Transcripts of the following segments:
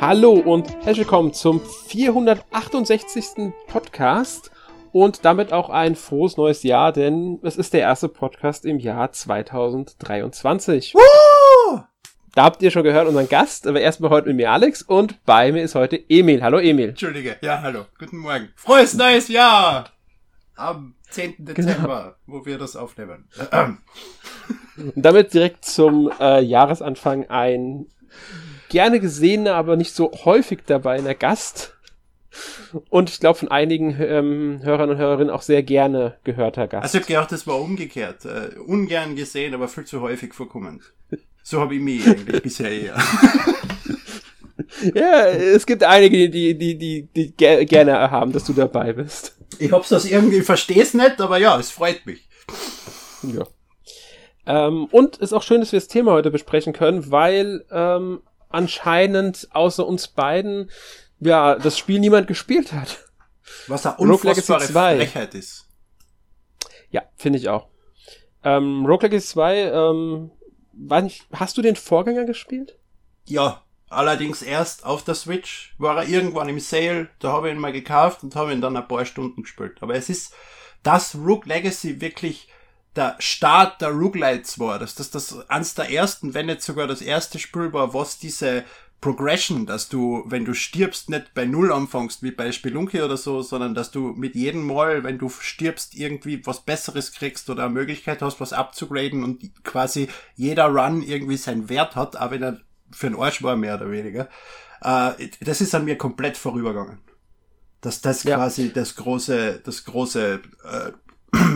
Hallo und herzlich willkommen zum 468. Podcast und damit auch ein frohes neues Jahr, denn es ist der erste Podcast im Jahr 2023. Woo! Da habt ihr schon gehört unseren Gast, aber erstmal heute mit mir Alex und bei mir ist heute Emil. Hallo Emil. Entschuldige, ja hallo, guten Morgen. Frohes neues Jahr! Am 10. Genau. Dezember, genau. wo wir das aufnehmen. Und damit direkt zum äh, Jahresanfang ein gerne gesehener, aber nicht so häufig dabei der Gast. Und ich glaube von einigen ähm, Hörern und Hörerinnen auch sehr gerne gehörter Gast. Also ich habe gedacht, das war umgekehrt. Uh, ungern gesehen, aber viel zu häufig vorkommend. So habe ich mich eigentlich bisher eher. ja, es gibt einige, die, die, die, die gerne haben, dass du dabei bist. Ich hab's das irgendwie, versteh's nicht, aber ja, es freut mich. Ja. Ähm, und ist auch schön, dass wir das Thema heute besprechen können, weil ähm, anscheinend außer uns beiden ja das Spiel niemand gespielt hat. Was da unfassbare Frechheit ist. Ja, finde ich auch. Ähm, Rogue Legacy 2, ähm, nicht, hast du den Vorgänger gespielt? Ja, allerdings erst auf der Switch. War er irgendwann im Sale, da habe ich ihn mal gekauft und habe ihn dann ein paar Stunden gespielt. Aber es ist, dass Rogue Legacy wirklich der Start der Roguelites war, dass das das eins der ersten, wenn nicht sogar das erste Spiel war, was diese Progression, dass du, wenn du stirbst, nicht bei Null anfängst, wie bei Spelunky oder so, sondern dass du mit jedem Mal, wenn du stirbst, irgendwie was Besseres kriegst oder eine Möglichkeit hast, was abzugraden und quasi jeder Run irgendwie seinen Wert hat, aber wenn er für einen Arsch war, mehr oder weniger. Äh, das ist an mir komplett vorübergegangen. Dass das ja. quasi das große, das große äh,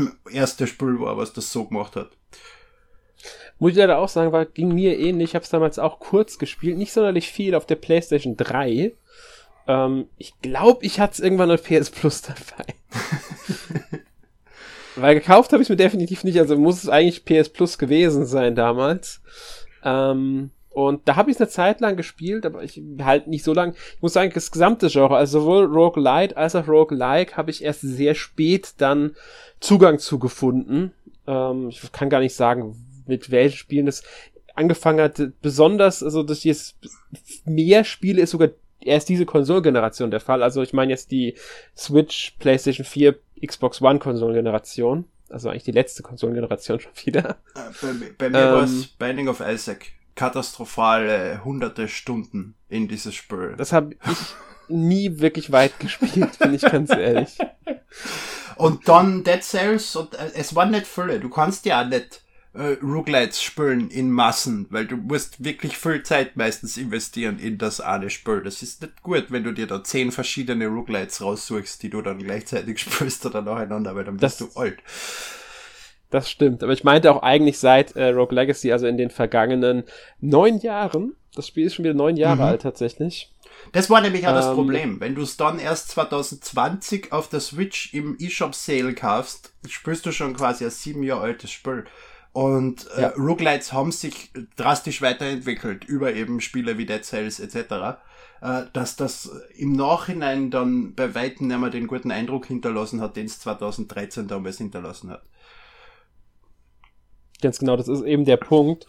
erste Spiel war, was das so gemacht hat. Muss ich leider auch sagen, war, ging mir ähnlich. Ich habe es damals auch kurz gespielt, nicht sonderlich viel auf der PlayStation 3. Ähm, ich glaube, ich hatte es irgendwann auf PS Plus dabei. Weil gekauft habe ich es mir definitiv nicht, also muss es eigentlich PS Plus gewesen sein damals. Ähm, und da habe ich es eine Zeit lang gespielt, aber ich halt nicht so lang. Ich muss sagen, das gesamte Genre, also sowohl Rogue Light als auch Rogue Like, habe ich erst sehr spät dann Zugang zu gefunden. Ähm, ich kann gar nicht sagen, mit welchen Spielen das angefangen hat. Besonders, also dass jetzt mehr Spiele ist sogar erst diese Konsolengeneration der Fall. Also ich meine jetzt die Switch, PlayStation 4, Xbox One Konsolengeneration. Also eigentlich die letzte Konsolengeneration schon wieder. Äh, bei, bei mir ähm, war es Binding of Isaac katastrophale hunderte Stunden in dieses Spiel. Das habe ich nie wirklich weit gespielt, bin ich ganz ehrlich. Und dann Dead Cells und äh, es war nicht viele. Du kannst ja auch nicht äh, Roguelites spielen in Massen, weil du musst wirklich viel Zeit meistens investieren in das eine Spiel. Das ist nicht gut, wenn du dir da zehn verschiedene Roguelites raussuchst, die du dann gleichzeitig spielst oder nacheinander, weil dann bist das, du alt. Das stimmt, aber ich meinte auch eigentlich seit äh, Rogue Legacy, also in den vergangenen neun Jahren. Das Spiel ist schon wieder neun Jahre mhm. alt tatsächlich. Das war nämlich auch ähm, das Problem. Wenn du es dann erst 2020 auf der Switch im eShop Sale kaufst, spielst du schon quasi ein sieben Jahre altes Spiel. Und äh, ja. Roguelites haben sich drastisch weiterentwickelt über eben Spiele wie Dead Cells etc., äh, dass das im Nachhinein dann bei weitem nicht mehr den guten Eindruck hinterlassen hat, den es 2013 damals hinterlassen hat. Ganz genau, das ist eben der Punkt.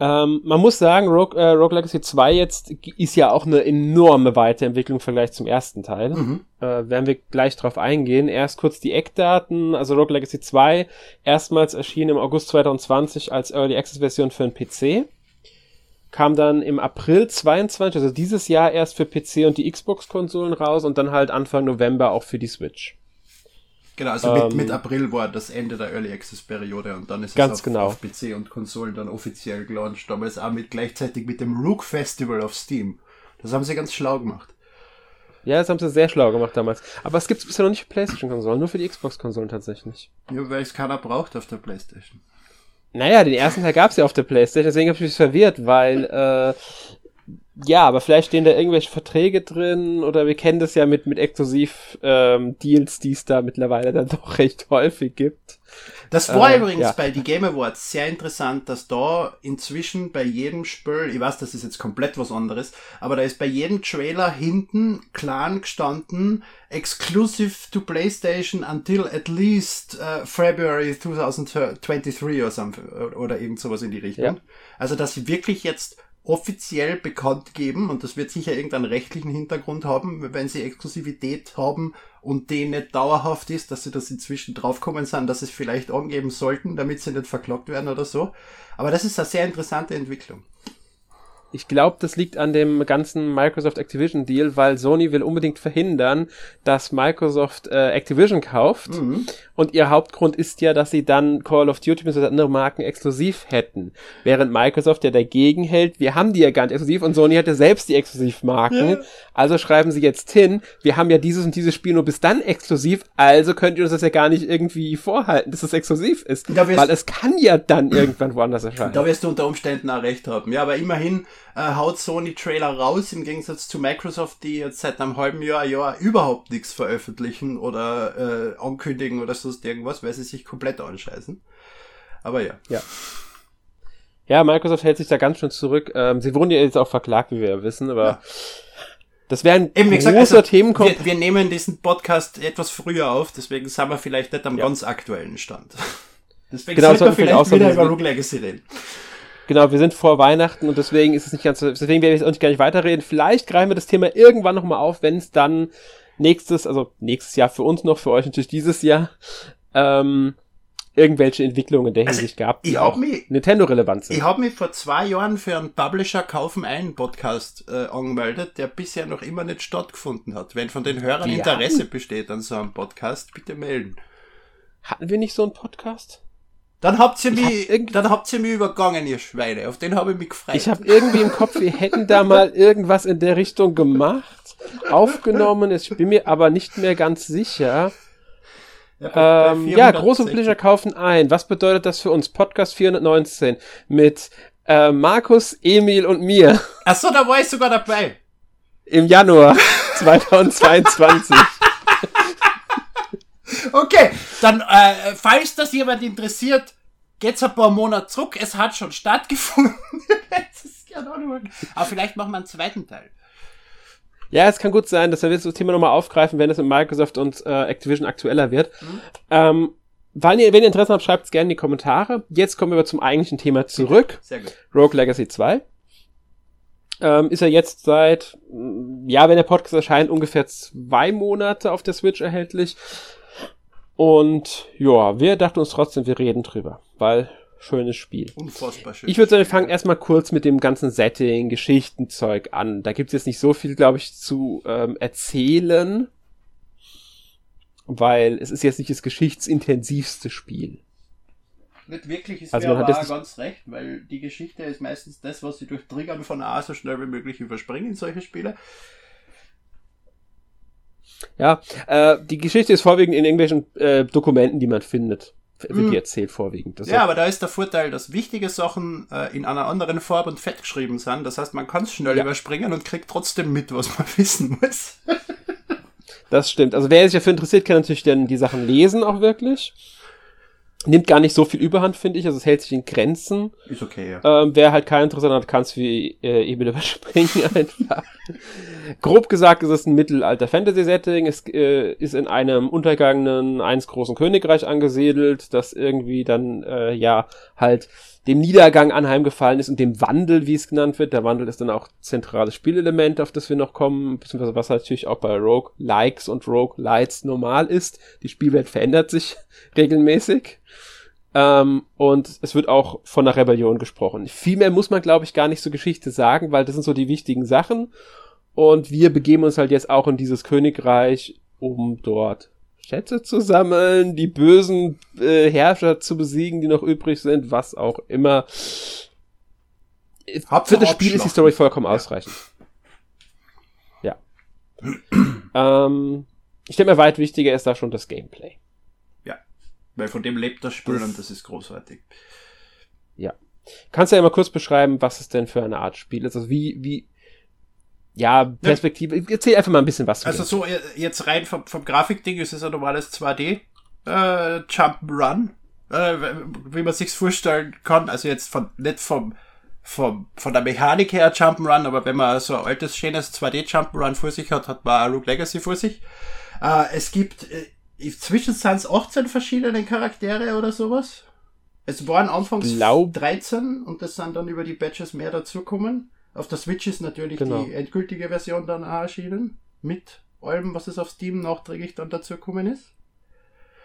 Ähm, man muss sagen, Rogue, äh, Rogue Legacy 2 jetzt ist ja auch eine enorme Weiterentwicklung im Vergleich zum ersten Teil. Mhm. Äh, werden wir gleich drauf eingehen. Erst kurz die Eckdaten. Also Rogue Legacy 2 erstmals erschien im August 2020 als Early Access Version für den PC. Kam dann im April 22, also dieses Jahr erst für PC und die Xbox-Konsolen raus und dann halt Anfang November auch für die Switch. Genau, also ähm, mit, mit, April war das Ende der Early Access Periode und dann ist es auf, genau. auf, PC und Konsolen dann offiziell gelauncht. Damals auch mit gleichzeitig mit dem Rook Festival auf Steam. Das haben sie ganz schlau gemacht. Ja, das haben sie sehr schlau gemacht damals. Aber es gibt es bisher noch nicht für PlayStation-Konsolen, nur für die Xbox-Konsolen tatsächlich. Ja, weil es keiner braucht auf der PlayStation. Naja, den ersten Teil gab es ja auf der PlayStation, deswegen habe ich mich verwirrt, weil äh, ja, aber vielleicht stehen da irgendwelche Verträge drin oder wir kennen das ja mit, mit Exklusiv-Deals, ähm, die es da mittlerweile dann doch recht häufig gibt. Das war äh, übrigens ja. bei die Game Awards sehr interessant, dass da inzwischen bei jedem Spiel, ich weiß, das ist jetzt komplett was anderes, aber da ist bei jedem Trailer hinten klar gestanden, exclusive to PlayStation until at least uh, February 2023 oder, something, oder irgend sowas in die Richtung. Ja. Also, dass sie wirklich jetzt offiziell bekannt geben und das wird sicher irgendeinen rechtlichen Hintergrund haben, wenn sie Exklusivität haben und die nicht dauerhaft ist, dass sie das inzwischen draufkommen sind, dass sie es vielleicht angeben sollten, damit sie nicht verklagt werden oder so. Aber das ist eine sehr interessante Entwicklung. Ich glaube, das liegt an dem ganzen Microsoft Activision Deal, weil Sony will unbedingt verhindern, dass Microsoft äh, Activision kauft. Mhm. Und ihr Hauptgrund ist ja, dass sie dann Call of Duty bzw. andere Marken exklusiv hätten. Während Microsoft ja dagegen hält, wir haben die ja gar nicht exklusiv und Sony hatte selbst die Exklusivmarken. Ja. Also schreiben sie jetzt hin, wir haben ja dieses und dieses Spiel nur bis dann exklusiv, also könnt ihr uns das ja gar nicht irgendwie vorhalten, dass es exklusiv ist. Weil es kann ja dann irgendwann woanders erscheinen. Da wirst du unter Umständen auch recht haben. Ja, aber immerhin äh, haut Sony Trailer raus, im Gegensatz zu Microsoft, die jetzt seit einem halben Jahr, Jahr überhaupt nichts veröffentlichen oder äh, ankündigen oder sonst irgendwas, weil sie sich komplett anscheißen. Aber ja. Ja. Ja, Microsoft hält sich da ganz schön zurück. Ähm, sie wurden ja jetzt auch verklagt, wie wir ja wissen, aber ja. das wäre ein Eben, großer also, Themenkomplex. Wir, wir, nehmen diesen Podcast etwas früher auf, deswegen sind wir vielleicht nicht am ja. ganz aktuellen Stand. Deswegen genau, sollten wir vielleicht wieder über Rogue Legacy reden. Genau, wir sind vor Weihnachten und deswegen ist es nicht ganz, deswegen werde ich jetzt auch nicht gar nicht weiterreden. Vielleicht greifen wir das Thema irgendwann nochmal auf, wenn es dann nächstes, also nächstes Jahr für uns noch, für euch natürlich dieses Jahr, ähm, irgendwelche Entwicklungen in der also Hinsicht gab, die auch Nintendo relevant sind. Ich habe mich vor zwei Jahren für einen Publisher kaufen einen Podcast äh, angemeldet, der bisher noch immer nicht stattgefunden hat. Wenn von den Hörern die Interesse hatten? besteht an so einem Podcast, bitte melden. Hatten wir nicht so einen Podcast? Dann habt ihr mich, dann habt ihr mich übergangen, ihr Schweine. Auf den habe ich mich gefreut. Ich habe irgendwie im Kopf, wir hätten da mal irgendwas in der Richtung gemacht, aufgenommen. Ich bin mir aber nicht mehr ganz sicher. Ja, ähm, ja große Publisher kaufen ein. Was bedeutet das für uns? Podcast 419 mit äh, Markus, Emil und mir. Ach so, da war ich sogar dabei. Im Januar 2022. Okay, dann, äh, falls das jemand interessiert, geht's ein paar Monate zurück. Es hat schon stattgefunden. Aber vielleicht machen wir einen zweiten Teil. Ja, es kann gut sein, dass wir das Thema nochmal aufgreifen, wenn es mit Microsoft und äh, Activision aktueller wird. Mhm. Ähm, wenn ihr, wenn ihr Interesse habt, schreibt es gerne in die Kommentare. Jetzt kommen wir zum eigentlichen Thema zurück. Sehr gut. Rogue Legacy 2. Ähm, ist er jetzt seit, ja, wenn der Podcast erscheint, ungefähr zwei Monate auf der Switch erhältlich. Und ja, wir dachten uns trotzdem, wir reden drüber, weil schönes Spiel. Unfassbar schön. Ich würde sagen, wir fangen erstmal kurz mit dem ganzen Setting, Geschichtenzeug an. Da gibt es jetzt nicht so viel, glaube ich, zu ähm, erzählen, weil es ist jetzt nicht das geschichtsintensivste Spiel. Nicht wirklich, ist also mir aber ganz recht, weil die Geschichte ist meistens das, was sie durch Triggern von A so schnell wie möglich überspringen, solche Spiele. Ja, äh, die Geschichte ist vorwiegend in irgendwelchen äh, Dokumenten, die man findet. Wird mm. die erzählt vorwiegend. Das ja, aber da ist der Vorteil, dass wichtige Sachen äh, in einer anderen Farbe und Fett geschrieben sind. Das heißt, man kann es schnell ja. überspringen und kriegt trotzdem mit, was man wissen muss. das stimmt. Also wer sich dafür interessiert, kann natürlich dann die Sachen lesen auch wirklich nimmt gar nicht so viel Überhand, finde ich. Also es hält sich in Grenzen. Ist okay, ja. Ähm, wer halt kein Interesse hat, kann es wie äh, eben überspringen einfach. Grob gesagt ist es ein Mittelalter-Fantasy-Setting. Es äh, ist in einem untergangenen, eins großen Königreich angesiedelt, das irgendwie dann, äh, ja, halt dem Niedergang anheimgefallen ist und dem Wandel, wie es genannt wird. Der Wandel ist dann auch zentrales Spielelement, auf das wir noch kommen, beziehungsweise was natürlich auch bei Rogue Likes und Rogue Lights normal ist. Die Spielwelt verändert sich regelmäßig. Ähm, und es wird auch von der Rebellion gesprochen. Viel mehr muss man, glaube ich, gar nicht zur Geschichte sagen, weil das sind so die wichtigen Sachen. Und wir begeben uns halt jetzt auch in dieses Königreich, um dort Schätze zu sammeln, die bösen äh, Herrscher zu besiegen, die noch übrig sind, was auch immer. Hauptsache Für das Spiel ist die Story vollkommen ja. ausreichend. Ja. ähm, ich denke mir, weit wichtiger ist da schon das Gameplay. Ja, weil von dem lebt das Spiel das, und das ist großartig. Ja. Kannst du ja mal kurz beschreiben, was es denn für eine Art Spiel ist? Also wie, wie, ja, Perspektive. Ja. Erzähl einfach mal ein bisschen was. Also so, äh, jetzt rein vom, vom Grafikding ist es ein normales 2D äh, Jump'n'Run, äh, wie man sich's vorstellen kann. Also jetzt von, nicht vom, vom, von der Mechanik her Jump'n'Run, aber wenn man so ein altes, schönes 2D Jump'n'Run vor sich hat, hat man Rogue Legacy vor sich. Äh, es gibt, äh, zwischen sind 18 verschiedene Charaktere oder sowas. Es waren anfangs Glaub 13 und das sind dann über die Badges mehr dazukommen. Auf der Switch ist natürlich Genau. die endgültige Version dann auch erschienen. Mit allem, was es auf Steam nachträglich dann dazu gekommen ist.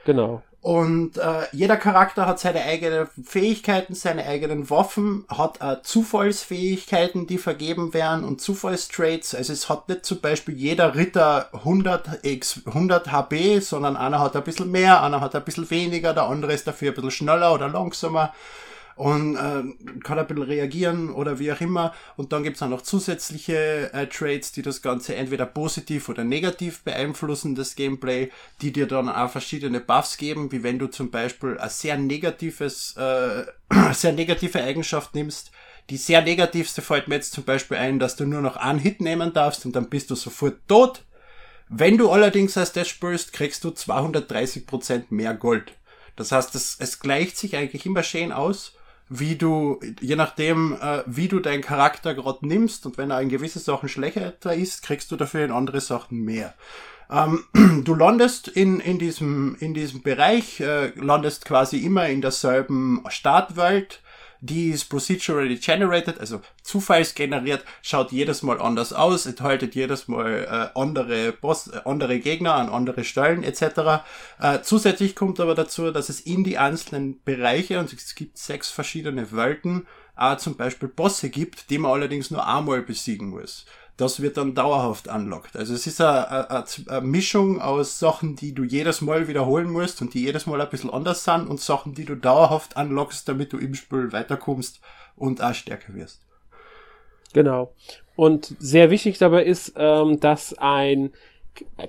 Genau. Und äh, jeder Charakter hat seine eigenen Fähigkeiten, seine eigenen Waffen, hat äh, Zufallsfähigkeiten, die vergeben werden und Zufallstraits. Also es hat nicht zum Beispiel jeder Ritter 100 X, 100 HB, sondern einer hat ein bisschen mehr, einer hat ein bisschen weniger, der andere ist dafür ein bisschen schneller oder langsamer und äh, kann ein bisschen reagieren oder wie auch immer. Und dann gibt's auch noch zusätzliche äh, Traits, die das Ganze entweder positiv oder negativ beeinflussen, das Gameplay, die dir dann auch verschiedene Buffs geben, wie wenn du zum Beispiel ein sehr negatives, äh, sehr negative Eigenschaft nimmst. Die sehr negativste fällt mir jetzt zum Beispiel ein, dass du nur noch einen Hit nehmen darfst und dann bist du sofort tot. Wenn du allerdings als das spielst, kriegst du 230% mehr Gold. Das heißt, es, es gleicht sich eigentlich immer schön aus, wie du, je nachdem, äh, wie du deinen Charakter gerade nimmst und wenn er in gewisse Sachen schlechter ist, kriegst du dafür in andere Sachen mehr. Ähm, du landest in, in, diesem, in diesem Bereich, äh, landest quasi immer in derselben Startwelt, die ist procedurally generated, also zufallsgeneriert, schaut jedes Mal anders aus, enthaltet jedes Mal äh, andere Boss, äh, andere Gegner an andere Stellen etc. Äh, zusätzlich kommt aber dazu, dass es in die einzelnen Bereiche, und es gibt sechs verschiedene Welten, äh, zum Beispiel Bosse gibt, die man allerdings nur einmal besiegen muss das wird dann dauerhaft unlockt. Also es ist eine, Mischung aus Sachen, die du jedes Mal wiederholen musst und die jedes Mal ein bisschen anders sind und Sachen, die du dauerhaft unlockst, damit du im Spiel weiterkommst und auch stärker wirst. Genau. Und sehr wichtig dabei ist, ähm, dass ein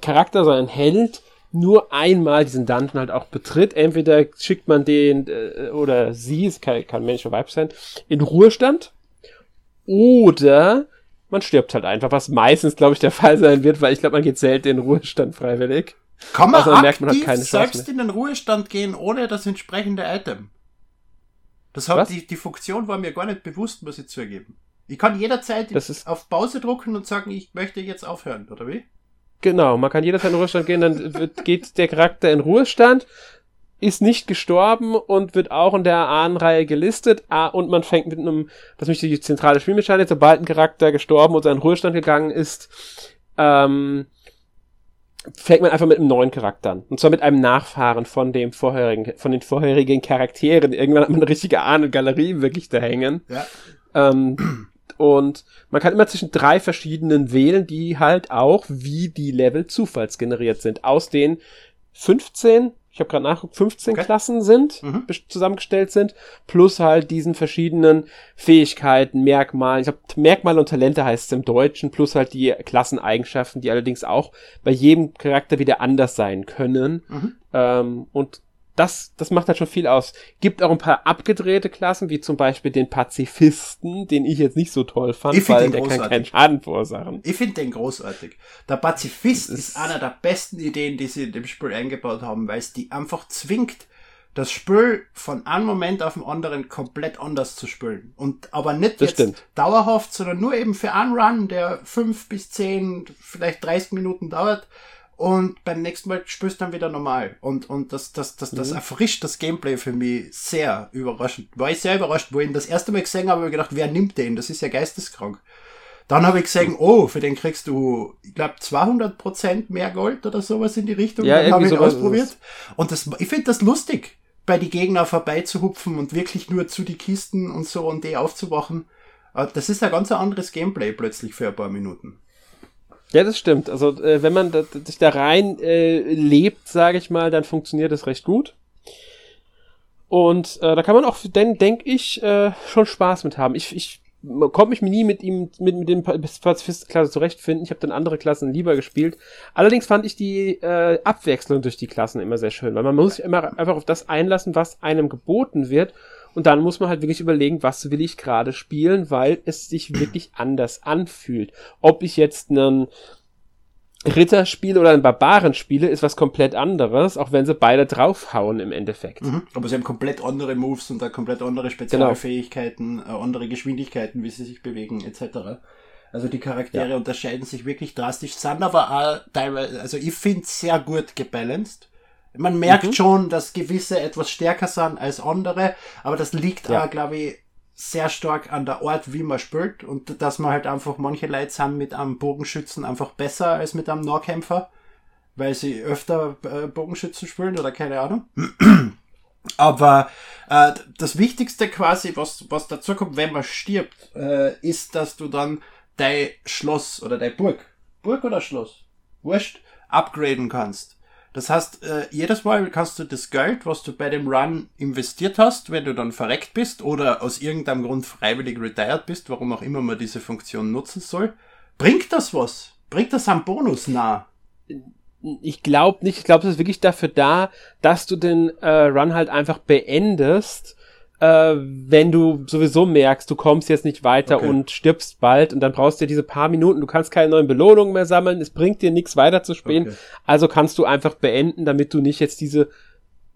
Charakter, so ein Held, nur einmal diesen Dungeon halt auch betritt. Entweder schickt man den äh, oder sie, es kann, kann Mensch oder Weib sein, in Ruhestand oder man stirbt halt einfach, was meistens, glaube ich, der Fall sein wird, weil ich glaube, man geht selten in Ruhestand freiwillig. Kann man, also man merkt, man hat keine selbst in den Ruhestand gehen ohne das entsprechende Item? Das hat die, die Funktion war mir gar nicht bewusst, muss ich zugeben. Ich kann jederzeit auf Pause drucken und sagen, ich möchte jetzt aufhören, oder wie? Genau, man kann jederzeit in Ruhestand gehen, dann wird, geht der Charakter in Ruhestand, ist nicht gestorben und wird auch in der Ahnenreihe gelistet. Ah, und man fängt mit einem, das ist die zentrale Spielmechanik, sobald ein Charakter gestorben und seinen Ruhestand gegangen ist, ähm, fängt man einfach mit einem neuen Charakter an. Und zwar mit einem Nachfahren von dem vorherigen, von den vorherigen Charakteren. Irgendwann hat man eine richtige Ahnengalerie wirklich da hängen. Ja. Ähm, und man kann immer zwischen drei verschiedenen wählen, die halt auch wie die Level zufallsgeneriert sind. Aus den 15 ich habe gerade nachgeguckt, 15 okay. Klassen sind, mhm. zusammengestellt sind, plus halt diesen verschiedenen Fähigkeiten, Merkmalen. Ich glaube, Merkmale und Talente heißt es im Deutschen, plus halt die Klasseneigenschaften, die allerdings auch bei jedem Charakter wieder anders sein können. Mhm. Ähm, und das, das macht halt schon viel aus. Gibt auch ein paar abgedrehte Klassen, wie zum Beispiel den Pazifisten, den ich jetzt nicht so toll fand, ich weil der großartig. kann keinen Schaden verursachen. Ich finde den großartig. Der Pazifist ist, ist einer der besten Ideen, die sie in dem Spiel eingebaut haben, weil es die einfach zwingt, das Spiel von einem Moment auf den anderen komplett anders zu spielen. Und aber nicht das jetzt stimmt. dauerhaft, sondern nur eben für einen Run, der fünf bis zehn, vielleicht 30 Minuten dauert und beim nächsten Mal spürst du dann wieder normal. Und, und das, das, das, das mhm. erfrischt das Gameplay für mich sehr überraschend. War ich sehr überrascht, wo ich ihn das erste Mal gesehen habe, habe ich gedacht, wer nimmt den? Das ist ja geisteskrank. Dann habe ich gesehen, oh, für den kriegst du, ich glaube, 200% mehr Gold oder sowas in die Richtung. Ja, dann habe ich ausprobiert. Und das, ich finde das lustig, bei die Gegner vorbeizuhupfen und wirklich nur zu die Kisten und so und die aufzuwachen. Äh, das ist ein ganz anderes Gameplay plötzlich für ein paar Minuten. Ja, das stimmt. Also äh, wenn man sich da rein äh, lebt, sage ich mal, dann funktioniert das recht gut. Und äh, da kann man auch, denke ich, äh, schon Spaß mit haben. Ich, ich konnte mich nie mit ihm, mit, mit dem Pazifisten-Klasse zurechtfinden. Ich habe dann andere Klassen lieber gespielt. Allerdings fand ich die äh, Abwechslung durch die Klassen immer sehr schön, weil man muss sich immer einfach auf das einlassen, was einem geboten wird. Und dann muss man halt wirklich überlegen, was will ich gerade spielen, weil es sich wirklich anders anfühlt. Ob ich jetzt einen Ritter spiele oder einen Barbaren spiele, ist was komplett anderes, auch wenn sie beide draufhauen im Endeffekt. Mhm. Aber sie haben komplett andere Moves und da komplett andere Spezialfähigkeiten, genau. andere Geschwindigkeiten, wie sie sich bewegen, etc. Also die Charaktere ja. unterscheiden sich wirklich drastisch, sind aber auch teilweise, also ich finde sehr gut gebalanced. Man merkt mhm. schon, dass gewisse etwas stärker sind als andere, aber das liegt ja. auch, glaube ich, sehr stark an der Art, wie man spielt und dass man halt einfach manche Leute sind mit einem Bogenschützen einfach besser als mit einem Nahkämpfer, weil sie öfter äh, Bogenschützen spielen oder keine Ahnung. Aber äh, das Wichtigste quasi, was, was dazu kommt, wenn man stirbt, äh, ist, dass du dann dein Schloss oder dein Burg, Burg oder Schloss, wurscht, upgraden kannst. Das heißt, äh, jedes Mal kannst du das Geld, was du bei dem Run investiert hast, wenn du dann verreckt bist oder aus irgendeinem Grund freiwillig retired bist, warum auch immer man diese Funktion nutzen soll, bringt das was? Bringt das einen Bonus nah? Ich glaube nicht. Ich glaube, das ist wirklich dafür da, dass du den äh, Run halt einfach beendest äh, wenn du sowieso merkst, du kommst jetzt nicht weiter okay. und stirbst bald und dann brauchst du ja diese paar Minuten, du kannst keine neuen Belohnungen mehr sammeln, es bringt dir nichts weiter zu spielen, okay. also kannst du einfach beenden, damit du nicht jetzt diese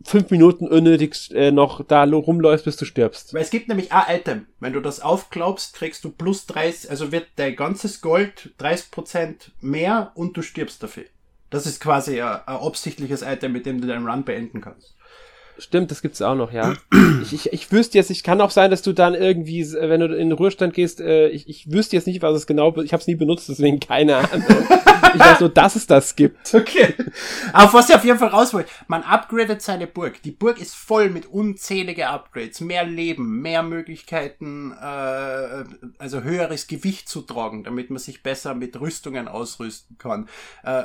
fünf Minuten unnötig äh, noch da rumläufst, bis du stirbst. Weil es gibt nämlich ein Item. Wenn du das aufklaubst, kriegst du plus 30, also wird dein ganzes Gold 30% mehr und du stirbst dafür. Das ist quasi ein, ein absichtliches Item, mit dem du deinen Run beenden kannst. Stimmt, das gibt's auch noch, ja. ich, ich, ich wüsste jetzt, ich kann auch sein, dass du dann irgendwie, wenn du in den Ruhestand gehst, äh, ich, ich wüsste jetzt nicht, was es genau, ich habe es nie benutzt, deswegen keine Ahnung. ich weiß nur, dass es das gibt. Okay. Auf was ich auf jeden Fall raus will, man upgradet seine Burg. Die Burg ist voll mit unzählige Upgrades, mehr Leben, mehr Möglichkeiten, äh, also höheres Gewicht zu tragen, damit man sich besser mit Rüstungen ausrüsten kann. Äh,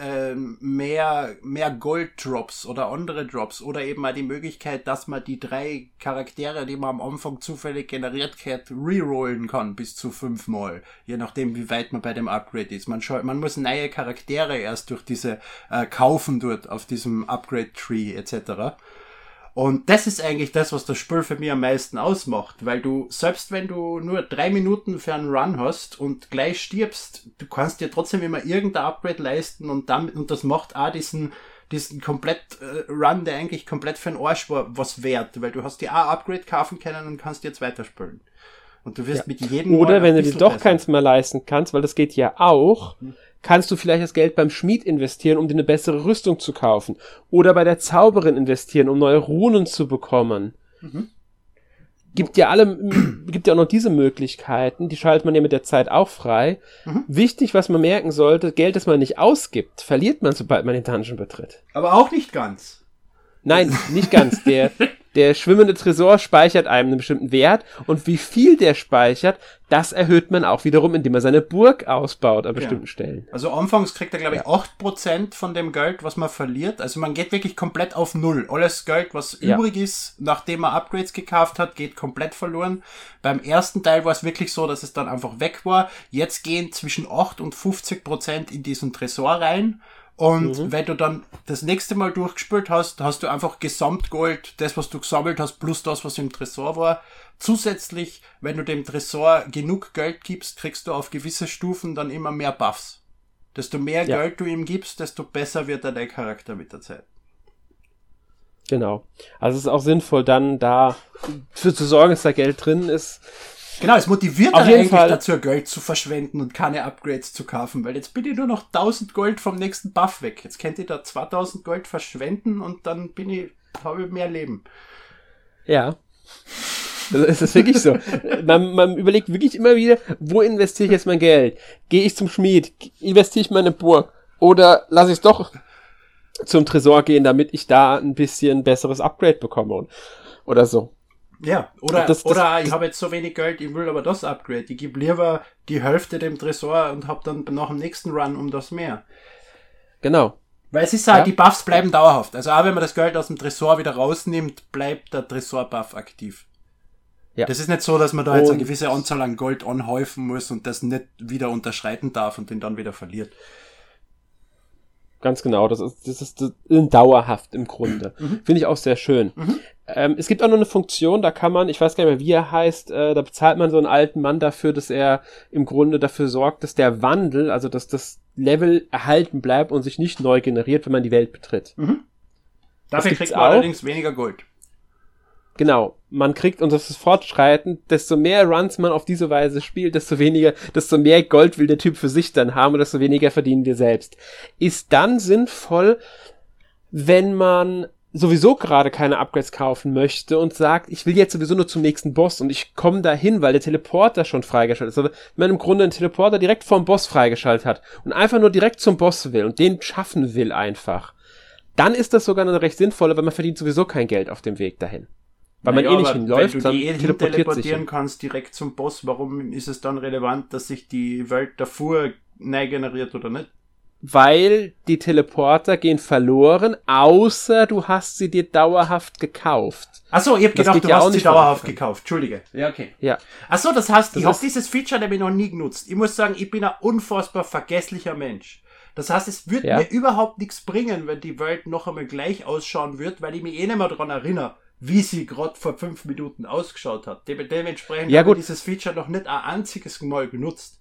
äh, mehr, mehr Gold-Drops oder andere Drops oder eben mal die Möglichkeit, dass man die drei Charaktere, die man am Anfang zufällig generiert hat, rerollen kann bis zu fünfmal. Je nachdem, wie weit man bei dem Upgrade ist. Man, man muss neue Charaktere erst durch diese äh, kaufen dort auf diesem Upgrade-Tree etc. Und das ist eigentlich das, was das Spiel für mich am meisten ausmacht, weil du, selbst wenn du nur drei Minuten für einen Run hast und gleich stirbst, du kannst dir trotzdem immer irgendein Upgrade leisten und damit, und das macht auch diesen, diesen komplett äh, Run, der eigentlich komplett für den Arsch war, was wert, weil du hast dir auch Upgrade kaufen können und kannst jetzt weiterspielen. Und du wirst ja. mit jedem Oder wenn du dir doch besser. keins mehr leisten kannst, weil das geht ja auch, mhm. kannst du vielleicht das Geld beim Schmied investieren, um dir eine bessere Rüstung zu kaufen. Oder bei der Zauberin investieren, um neue Runen zu bekommen. Mhm gibt ja alle, gibt ja auch noch diese Möglichkeiten, die schaltet man ja mit der Zeit auch frei. Mhm. Wichtig, was man merken sollte, Geld, das man nicht ausgibt, verliert man, sobald man den Dungeon betritt. Aber auch nicht ganz. Nein, nicht ganz. Der, der schwimmende Tresor speichert einem einen bestimmten Wert und wie viel der speichert, das erhöht man auch wiederum, indem er seine Burg ausbaut an bestimmten ja. Stellen. Also anfangs kriegt er, glaube ich, ja. 8% von dem Geld, was man verliert. Also man geht wirklich komplett auf Null. Alles Geld, was ja. übrig ist, nachdem man Upgrades gekauft hat, geht komplett verloren. Beim ersten Teil war es wirklich so, dass es dann einfach weg war. Jetzt gehen zwischen 8 und 50% in diesen Tresor rein. Und mhm. wenn du dann das nächste Mal durchgespielt hast, hast du einfach Gesamtgold, das, was du gesammelt hast, plus das, was im Tresor war. Zusätzlich, wenn du dem Tresor genug Geld gibst, kriegst du auf gewisse Stufen dann immer mehr Buffs. Desto mehr ja. Geld du ihm gibst, desto besser wird dein Charakter mit der Zeit. Genau. Also es ist auch sinnvoll, dann da für zu sorgen, dass da Geld drin ist. Genau, es motiviert dann eigentlich Fall. dazu, Geld zu verschwenden und keine Upgrades zu kaufen, weil jetzt bin ich nur noch 1000 Gold vom nächsten Buff weg. Jetzt könnt ihr da 2000 Gold verschwenden und dann bin ich, habe ich mehr Leben. Ja. Das ist wirklich so. Man, man überlegt wirklich immer wieder, wo investiere ich jetzt mein Geld? Gehe ich zum Schmied? Investiere ich meine Burg? Oder lasse ich es doch zum Tresor gehen, damit ich da ein bisschen besseres Upgrade bekomme? Oder so. Ja, oder, das, das, oder ich habe jetzt so wenig Geld, ich will aber das Upgrade. Ich gebe lieber die Hälfte dem Tresor und habe dann nach dem nächsten Run um das mehr. Genau. Weil es ist halt, ja. die Buffs bleiben dauerhaft. Also auch wenn man das Geld aus dem Tresor wieder rausnimmt, bleibt der Tresor-Buff aktiv. Ja. Das ist nicht so, dass man da und jetzt eine gewisse Anzahl an Gold anhäufen muss und das nicht wieder unterschreiten darf und den dann wieder verliert. Ganz genau, das ist, das ist dauerhaft im Grunde. Mhm. Finde ich auch sehr schön. Mhm. Ähm, es gibt auch noch eine Funktion, da kann man, ich weiß gar nicht mehr, wie er heißt, äh, da bezahlt man so einen alten Mann dafür, dass er im Grunde dafür sorgt, dass der Wandel, also dass das Level erhalten bleibt und sich nicht neu generiert, wenn man die Welt betritt. Mhm. Dafür kriegt man allerdings weniger Gold. Genau, man kriegt, und das ist fortschreitend, desto mehr Runs man auf diese Weise spielt, desto weniger, desto mehr Gold will der Typ für sich dann haben und desto weniger verdienen wir selbst. Ist dann sinnvoll, wenn man sowieso gerade keine Upgrades kaufen möchte und sagt, ich will jetzt sowieso nur zum nächsten Boss und ich komme dahin, weil der Teleporter schon freigeschaltet ist. Also wenn man im Grunde einen Teleporter direkt vom Boss freigeschaltet hat und einfach nur direkt zum Boss will und den schaffen will einfach, dann ist das sogar noch recht sinnvoller, weil man verdient sowieso kein Geld auf dem Weg dahin. Weil Naja, man eh nicht hinläuft, wenn du dann die eh teleportiert teleportieren kannst direkt zum Boss, warum ist es dann relevant, dass sich die Welt davor neu generiert oder nicht? Weil die Teleporter gehen verloren, außer du hast sie dir dauerhaft gekauft. Achso, ich hab Das gedacht, du ja hast sie dauerhaft gekauft. Entschuldige. Ja, okay. Ja. Achso, das heißt, ich Das habe ist- dieses Feature nämlich noch nie genutzt. Ich muss sagen, ich bin ein unfassbar vergesslicher Mensch. Das heißt, es wird Ja. mir überhaupt nichts bringen, wenn die Welt noch einmal gleich ausschauen wird, weil ich mich eh nicht mehr daran erinnere, wie sie gerade vor fünf Minuten ausgeschaut hat. Dem- Dementsprechend Ja, habe ich gut. dieses Feature noch nicht ein einziges Mal genutzt.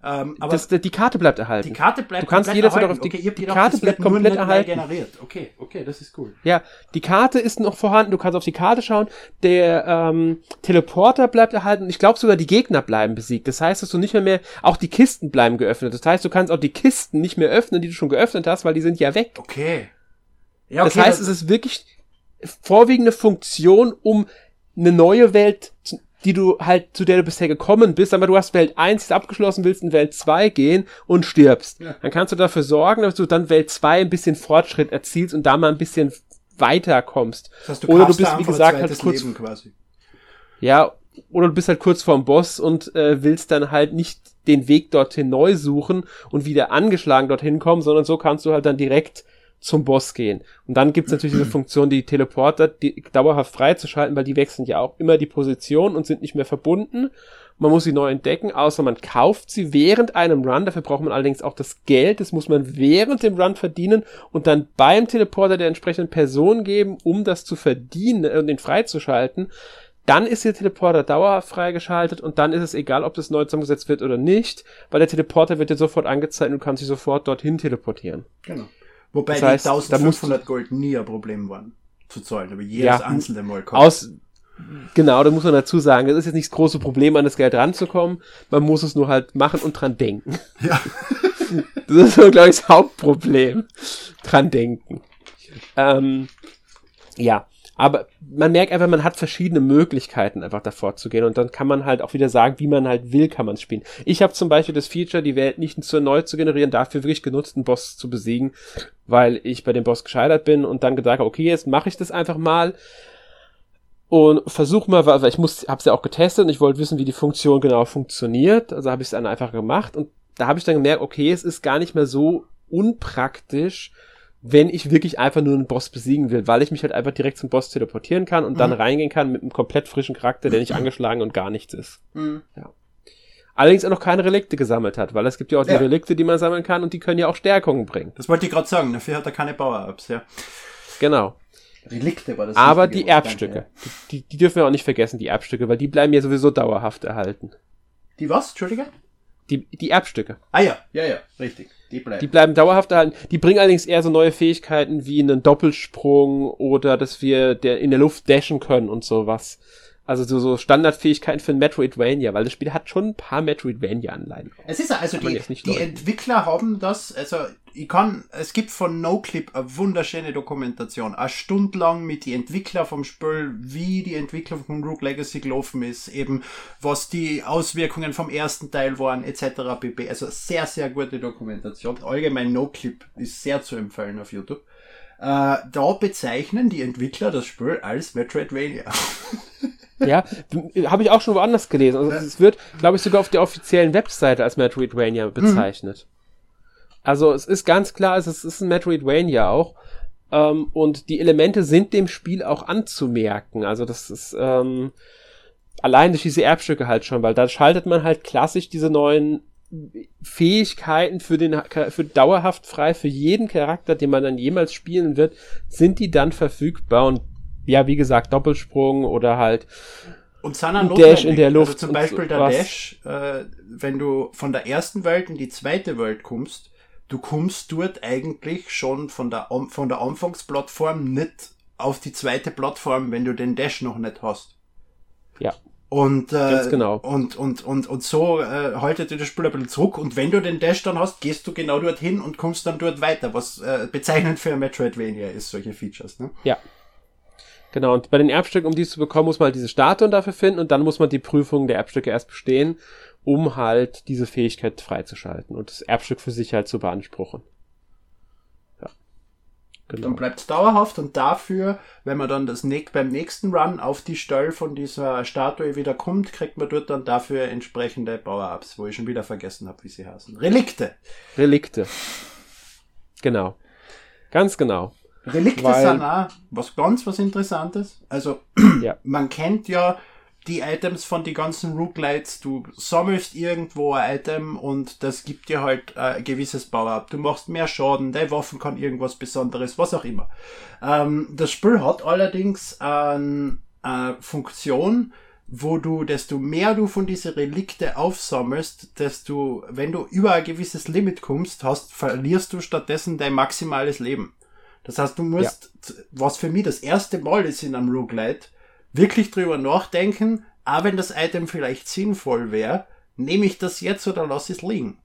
Ähm, aber Das, die Karte bleibt erhalten. die Karte bleibt Du kannst jederzeit auf die- okay, die gedacht, Karte das bleibt komplett erhalten. generiert. Okay, okay, das ist cool. Ja, die Karte ist noch vorhanden, du kannst auf die Karte schauen, der ähm, Teleporter bleibt erhalten, ich glaube sogar die Gegner bleiben besiegt. Das heißt, dass du nicht mehr, mehr, auch die Kisten bleiben geöffnet. Das heißt, du kannst auch die Kisten nicht mehr öffnen, die du schon geöffnet hast, weil die sind ja weg. Okay. Ja, das heißt, es ist wirklich vorwiegende Funktion, um eine neue Welt, zu- die du halt, zu der du bisher gekommen bist, aber du hast Welt 1 ist abgeschlossen, willst in Welt 2 gehen und stirbst. Ja. Dann kannst du dafür sorgen, dass du dann Welt 2 ein bisschen Fortschritt erzielst und da mal ein bisschen weiter kommst. das heißt, Oder du bist, wie gesagt, halt kurz, ja, oder du bist halt kurz vorm Boss und äh, willst dann halt nicht den Weg dorthin neu suchen und wieder angeschlagen dorthin kommen, sondern so kannst du halt dann direkt zum Boss gehen. Und dann gibt's natürlich diese Funktion, die Teleporter die dauerhaft freizuschalten, weil die wechseln ja auch immer die Position und sind nicht mehr verbunden. Man muss sie neu entdecken, außer man kauft sie während einem Run. Dafür braucht man allerdings auch das Geld. Das muss man während dem Run verdienen und dann beim Teleporter der entsprechenden Person geben, um das zu verdienen und den freizuschalten. Dann ist der Teleporter dauerhaft freigeschaltet und dann ist es egal, ob das neu zusammengesetzt wird oder nicht, weil der Teleporter wird dir sofort angezeigt und du kannst dich sofort dorthin teleportieren. Genau. Wobei Das heißt, die da musst 1500 Gold nie ein Problem waren zu zahlen, aber jedes Ja, einzelne Mal kommt. Aus, genau, da muss man dazu sagen, das ist jetzt nicht das große Problem, an das Geld ranzukommen. Man muss es nur halt machen und dran denken. Ja. Das ist so, glaube ich, das Hauptproblem. Dran denken. Ähm, ja, aber man merkt einfach, man hat verschiedene Möglichkeiten, einfach davor zu gehen. Und dann kann man halt auch wieder sagen, wie man halt will, kann man es spielen. Ich habe zum Beispiel das Feature, die Welt nicht zu neu zu generieren, dafür wirklich genutzt, einen Boss zu besiegen, weil ich bei dem Boss gescheitert bin und dann habe, okay, jetzt mache ich das einfach mal und versuch mal, weil ich muss, hab's ja auch getestet und ich wollte wissen, wie die Funktion genau funktioniert. Also habe ich es dann einfach gemacht und da habe ich dann gemerkt, okay, es ist gar nicht mehr so unpraktisch, wenn ich wirklich einfach nur einen Boss besiegen will, weil ich mich halt einfach direkt zum Boss teleportieren kann und dann Mhm. reingehen kann mit einem komplett frischen Charakter, der nicht angeschlagen und gar nichts ist. Mhm. Allerdings auch noch keine Relikte gesammelt hat, weil es gibt ja auch die Ja. Relikte, die man sammeln kann und die können ja auch Stärkungen bringen. Das wollte ich gerade sagen, dafür hat er keine Power-Ups, ja. Genau. Relikte war das. Aber richtige die Erbstücke, danke, die, die dürfen wir auch nicht vergessen, die Erbstücke, weil die bleiben ja sowieso dauerhaft erhalten. ja. Die was? Entschuldige? Die, die Erbstücke. Ah ja, ja, ja, richtig. Die bleiben. Die bleiben dauerhaft erhalten. Die bringen allerdings eher so neue Fähigkeiten wie einen Doppelsprung oder dass wir der in der Luft dashen können und sowas. Also so, so Standardfähigkeiten für ein Metroidvania, weil das Spiel hat schon ein paar Metroidvania-Anleihen. Es ist ja, also die, die. Entwickler haben das, also ich kann, es gibt von NoClip eine wunderschöne Dokumentation, eine Stunde lang mit die Entwickler vom Spiel, wie die Entwicklung von Rogue Legacy gelaufen ist, eben was die Auswirkungen vom ersten Teil waren, etc. pp. Also sehr, sehr gute Dokumentation. Allgemein NoClip ist sehr zu empfehlen auf YouTube. Äh, da bezeichnen die Entwickler das Spiel als Metroidvania. Ja, habe ich auch schon woanders gelesen. Also es wird, glaube ich, sogar auf der offiziellen Webseite als Metroidvania bezeichnet. Also es ist ganz klar, es ist, es ist ein Metroidvania auch. Ähm, und die Elemente sind dem Spiel auch anzumerken. Also das ist ähm, allein durch diese Erbstücke halt schon, weil da schaltet man halt klassisch diese neuen Fähigkeiten für den für dauerhaft frei für jeden Charakter, den man dann jemals spielen wird, sind die dann verfügbar und ja, wie gesagt, Doppelsprung oder halt Und notwendig. Dash in der Luft Also zum Beispiel der was. Dash, äh, wenn du von der ersten Welt in die zweite Welt kommst, du kommst dort eigentlich schon von der, von der Anfangsplattform nicht auf die zweite Plattform, wenn du den Dash noch nicht hast. ja. Und, äh, genau. und, und, und, und so äh, haltet ihr das Spiel ein bisschen zurück. Und wenn du den Dash dann hast, gehst du genau dorthin und kommst dann dort weiter, was äh, bezeichnend für Metroidvania ist, solche Features. Ne? Ja. Genau, und bei den Erbstücken, um die zu bekommen, muss man halt diese Statuen dafür finden und dann muss man die Prüfung der Erbstücke erst bestehen, um halt diese Fähigkeit freizuschalten und das Erbstück für sich halt zu beanspruchen. Genau. Dann bleibt es dauerhaft und dafür, wenn man dann das beim nächsten Run auf die Stelle von dieser Statue wieder kommt, kriegt man dort dann dafür entsprechende Power-Ups, wo ich schon wieder vergessen habe, wie sie heißen. Relikte. Relikte. Genau. Ganz genau. Relikte Weil, sind auch was ganz was Interessantes. Also, ja. man kennt ja die Items von die ganzen Rooklights, du sammelst irgendwo ein Item und das gibt dir halt äh, ein gewisses Power-Up. Du machst mehr Schaden, deine Waffen kann irgendwas Besonderes, was auch immer. Ähm, das Spiel hat allerdings eine äh, Funktion, wo du, desto mehr du von diesen Relikte aufsammelst, desto, wenn du über ein gewisses Limit kommst, hast, verlierst du stattdessen dein maximales Leben. Das heißt, du musst, ja. was für mich das erste Mal ist in einem Roguelite, wirklich drüber nachdenken, auch wenn das Item vielleicht sinnvoll wäre, nehme ich das jetzt oder lasse es liegen.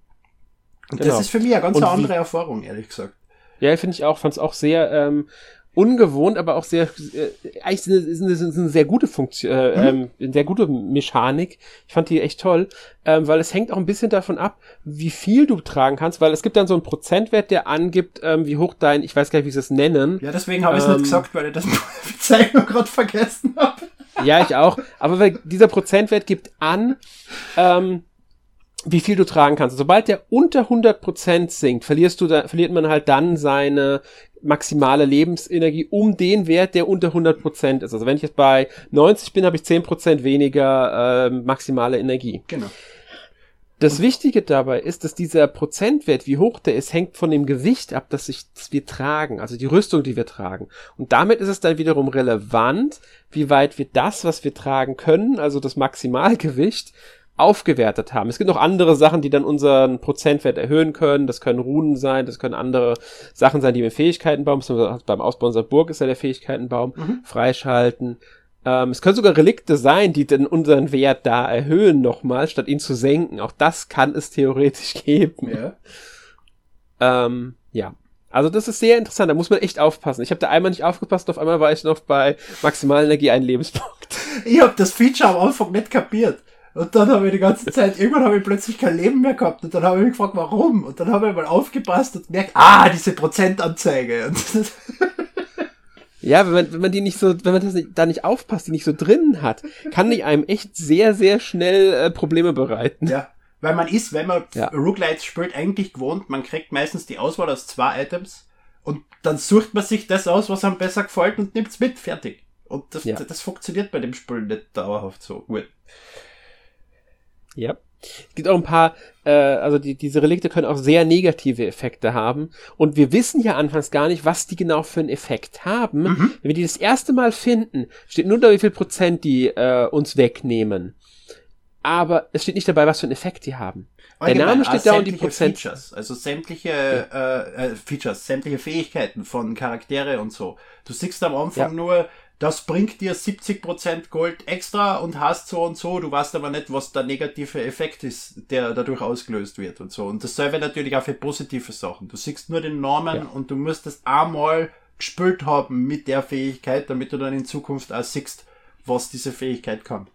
Und genau. das ist für mich eine ganz andere Erfahrung, ehrlich gesagt. Ja, finde ich auch, fand es auch sehr ähm, ungewohnt, aber auch sehr, äh, eigentlich ist eine, ist eine sehr gute Funktion, äh, mhm. ähm, sehr gute Mechanik. Ich fand die echt toll, ähm, weil es hängt auch ein bisschen davon ab, wie viel du tragen kannst, weil es gibt dann so einen Prozentwert, der angibt, ähm, wie hoch dein, ich weiß gar nicht, wie sie es nennen. Ja, deswegen habe ich es nicht ähm, gesagt, weil ich das Bezeichnung gerade vergessen habe. Ja, ich auch. Aber weil dieser Prozentwert gibt an, ähm, wie viel du tragen kannst. Sobald der unter 100% sinkt, verlierst du da, verliert man halt dann seine maximale Lebensenergie um den Wert, der unter 100% ist. Also wenn ich jetzt bei 90 bin, habe ich 10% weniger äh, maximale Energie. Genau. Das Wichtige dabei ist, dass dieser Prozentwert, wie hoch der ist, hängt von dem Gewicht ab, das, ich, das wir tragen, also die Rüstung, die wir tragen. Und damit ist es dann wiederum relevant, wie weit wir das, was wir tragen können, also das Maximalgewicht, aufgewertet haben. Es gibt noch andere Sachen, die dann unseren Prozentwert erhöhen können. Das können Runen sein, das können andere Sachen sein, die wir im Fähigkeitenbaum, beim Ausbau unserer Burg ist ja der Fähigkeitenbaum, mhm. freischalten. Ähm, es können sogar Relikte sein, die dann unseren Wert da erhöhen nochmal, statt ihn zu senken. Auch das kann es theoretisch geben. Ja. Ähm, ja. Also das ist sehr interessant, da muss man echt aufpassen. Ich habe da einmal nicht aufgepasst, auf einmal war ich noch bei Maximalenergie einen Lebenspunkt. Ich habe das Feature am Anfang nicht kapiert. Und dann habe ich die ganze Zeit, irgendwann habe ich plötzlich kein Leben mehr gehabt. Und dann habe ich mich gefragt, warum? Und dann habe ich mal aufgepasst und merkt, ah, diese Prozentanzeige. Ja, wenn man, wenn man die nicht so, wenn man das nicht, da nicht aufpasst, die nicht so drin hat, kann die einem echt sehr, sehr schnell äh, Probleme bereiten. Ja, weil man ist, wenn man ja. Roguelites spielt, eigentlich gewohnt, man kriegt meistens die Auswahl aus zwei Items und dann sucht man sich das aus, was einem besser gefällt und nimmt's mit, fertig. Und das, ja. das funktioniert bei dem Spiel nicht dauerhaft so gut. Ja. Es gibt auch ein paar, äh, also die, diese Relikte können auch sehr negative Effekte haben. Und wir wissen ja anfangs gar nicht, was die genau für einen Effekt haben. Mhm. Wenn wir die das erste Mal finden, steht nur da, wie viel Prozent die äh, uns wegnehmen. Aber es steht nicht dabei, was für einen Effekt die haben. Allgemein, Der Name steht da und die Prozent. Features, also sämtliche ja. äh, äh, Features, sämtliche Fähigkeiten von Charaktere und so. Du siehst am Anfang ja. nur das bringt dir 70% Gold extra und hast so und so, du weißt aber nicht, was der negative Effekt ist, der dadurch ausgelöst wird und so. Und dasselbe natürlich auch für positive Sachen. Du siehst nur den Namen ja. und du musst das einmal gespielt haben mit der Fähigkeit, damit du dann in Zukunft auch siehst, was diese Fähigkeit kann.